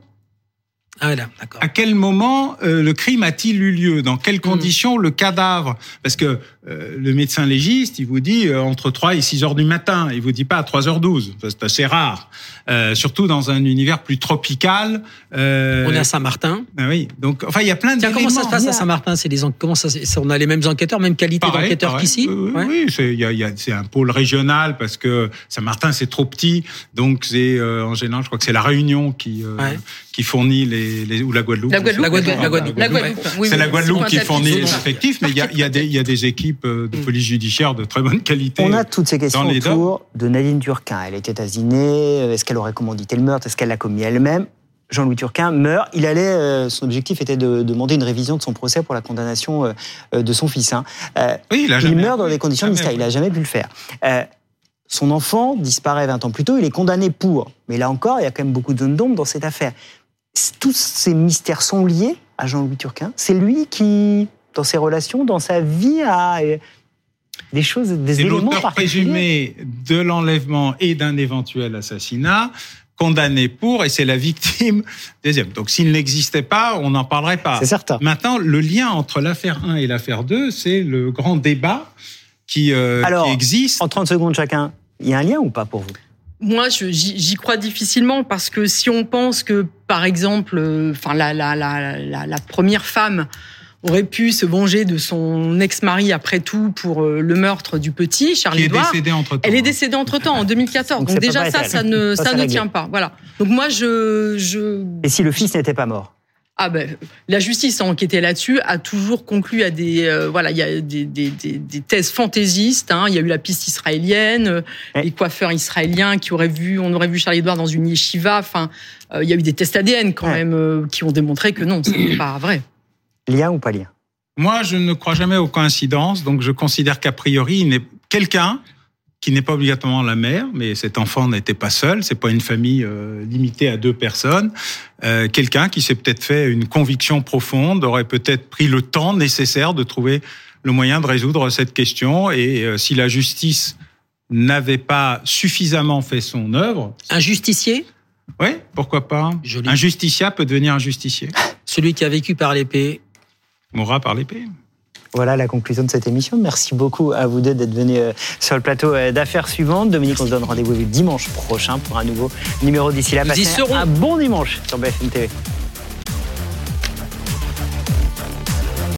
Speaker 3: Ah, d'accord.
Speaker 10: À quel moment euh, le crime a-t-il eu lieu? Dans
Speaker 3: Hmm.
Speaker 10: quelles conditions le cadavre? Parce que euh, le médecin légiste, il vous dit euh, entre 3 et 6 heures du matin. Il vous dit pas à 3h12. C'est assez rare. Euh, surtout dans un univers plus tropical. Euh,
Speaker 3: On est à Saint-Martin.
Speaker 10: ah oui. Donc, enfin, il y a plein de
Speaker 3: comment ça se passe à Saint-Martin? C'est les en- comment ça, on a les mêmes enquêteurs, même qualité d'enquêteurs qu'ici? Ouais.
Speaker 10: oui, c'est il y a- il y a- c'est un pôle régional parce que Saint-Martin c'est trop petit, donc c'est euh, en général, je crois que c'est la Réunion qui euh,
Speaker 3: Ouais.
Speaker 10: qui fournit les, les ou la Guadeloupe.
Speaker 15: La Guadeloupe,
Speaker 3: La Guadeloupe,
Speaker 15: ouais.
Speaker 3: la Guadeloupe.
Speaker 15: La Guadeloupe, oui,
Speaker 10: c'est la Guadeloupe qui fournit les effectifs, mais il y a, il y a des il y a des équipes euh,
Speaker 3: Mm.
Speaker 10: de police judiciaire de très bonne qualité.
Speaker 2: On a toutes ces questions autour de Nadine Turquin. Elle était ce dîner. Est-ce qu'elle aurait commandité le meurtre? Est-ce qu'elle l'a commis elle-même? Jean-Louis Turquin meurt. Il allait, euh, son objectif était de demander une révision de son procès pour la condamnation euh, euh, de son fils. hein. Euh,
Speaker 10: Oui, il a
Speaker 2: il
Speaker 10: jamais
Speaker 2: meurt dans des conditions
Speaker 10: Jamais
Speaker 2: mystérieuses. Il n'a jamais pu le faire. Euh, Son enfant disparaît 20 ans plus tôt, il est condamné pour. Mais là encore, il y a quand même beaucoup de zones d'ombre dans cette affaire. Tous ces mystères sont liés à Jean-Louis Turquin. C'est lui qui, dans ses relations, dans sa vie, a euh, des choses, des éléments
Speaker 10: l'auteur présumé de l'enlèvement et d'un éventuel assassinat condamné pour et c'est la victime deuxième. Donc s'il n'existait pas, on n'en parlerait pas.
Speaker 2: C'est certain.
Speaker 10: Maintenant, le lien entre l'affaire 1 et l'affaire 2, c'est le grand débat qui, euh,
Speaker 2: Alors,
Speaker 10: qui existe.
Speaker 2: En 30 secondes chacun, il y a un lien ou pas pour vous?
Speaker 15: Moi, j'y crois difficilement parce que si on pense que, par exemple, euh, enfin la, la, la, la, la première femme aurait pu se venger de son ex-mari après tout pour euh, le meurtre du petit Charlie
Speaker 10: Qui est
Speaker 15: Edouard,
Speaker 10: décédé entre-temps,
Speaker 15: Elle est
Speaker 10: hein.
Speaker 15: décédée entre temps en 2014.
Speaker 2: Donc
Speaker 15: déjà ça, ça
Speaker 2: elle.
Speaker 15: ne
Speaker 2: Ça,
Speaker 15: ça
Speaker 2: c'est
Speaker 15: ne
Speaker 2: réglé.
Speaker 15: tient pas. Voilà. Donc moi, je je
Speaker 2: Et si le fils n'était pas mort?
Speaker 15: Ah ben, la justice a enquêté là-dessus, a toujours conclu à des euh, voilà, il y a des, des, des, des thèses fantaisistes. Hein. Il y a eu la piste israélienne, les coiffeurs israéliens qui auraient vu, on aurait vu Charlie Edouard dans une yeshiva. Enfin, euh, il y a eu des tests ADN quand même euh, qui ont démontré que non, c'est pas vrai.
Speaker 2: Lien ou pas lien
Speaker 10: Moi, je ne crois jamais aux coïncidences, donc je considère qu'a priori, il n'est quelqu'un qui n'est pas obligatoirement la mère, mais cet enfant n'était pas seul, c'est pas une famille euh, limitée à deux personnes. Euh, quelqu'un qui s'est peut-être fait une conviction profonde, aurait peut-être pris le temps nécessaire de trouver le moyen de résoudre cette question. Et euh, si la justice n'avait pas suffisamment fait son œuvre,
Speaker 3: Un justicier?
Speaker 10: Oui, pourquoi pas Un justiciat peut devenir un justicier.
Speaker 3: Celui qui a vécu par l'épée.
Speaker 10: Mourra par l'épée.
Speaker 2: Voilà la conclusion de cette émission. Merci beaucoup à vous deux d'être venus euh, sur le plateau euh, d'affaires suivantes. Dominique, on se donne rendez-vous dimanche prochain pour un nouveau numéro d'ici là.
Speaker 3: Nous y serons.
Speaker 2: Un bon dimanche sur BFM TV.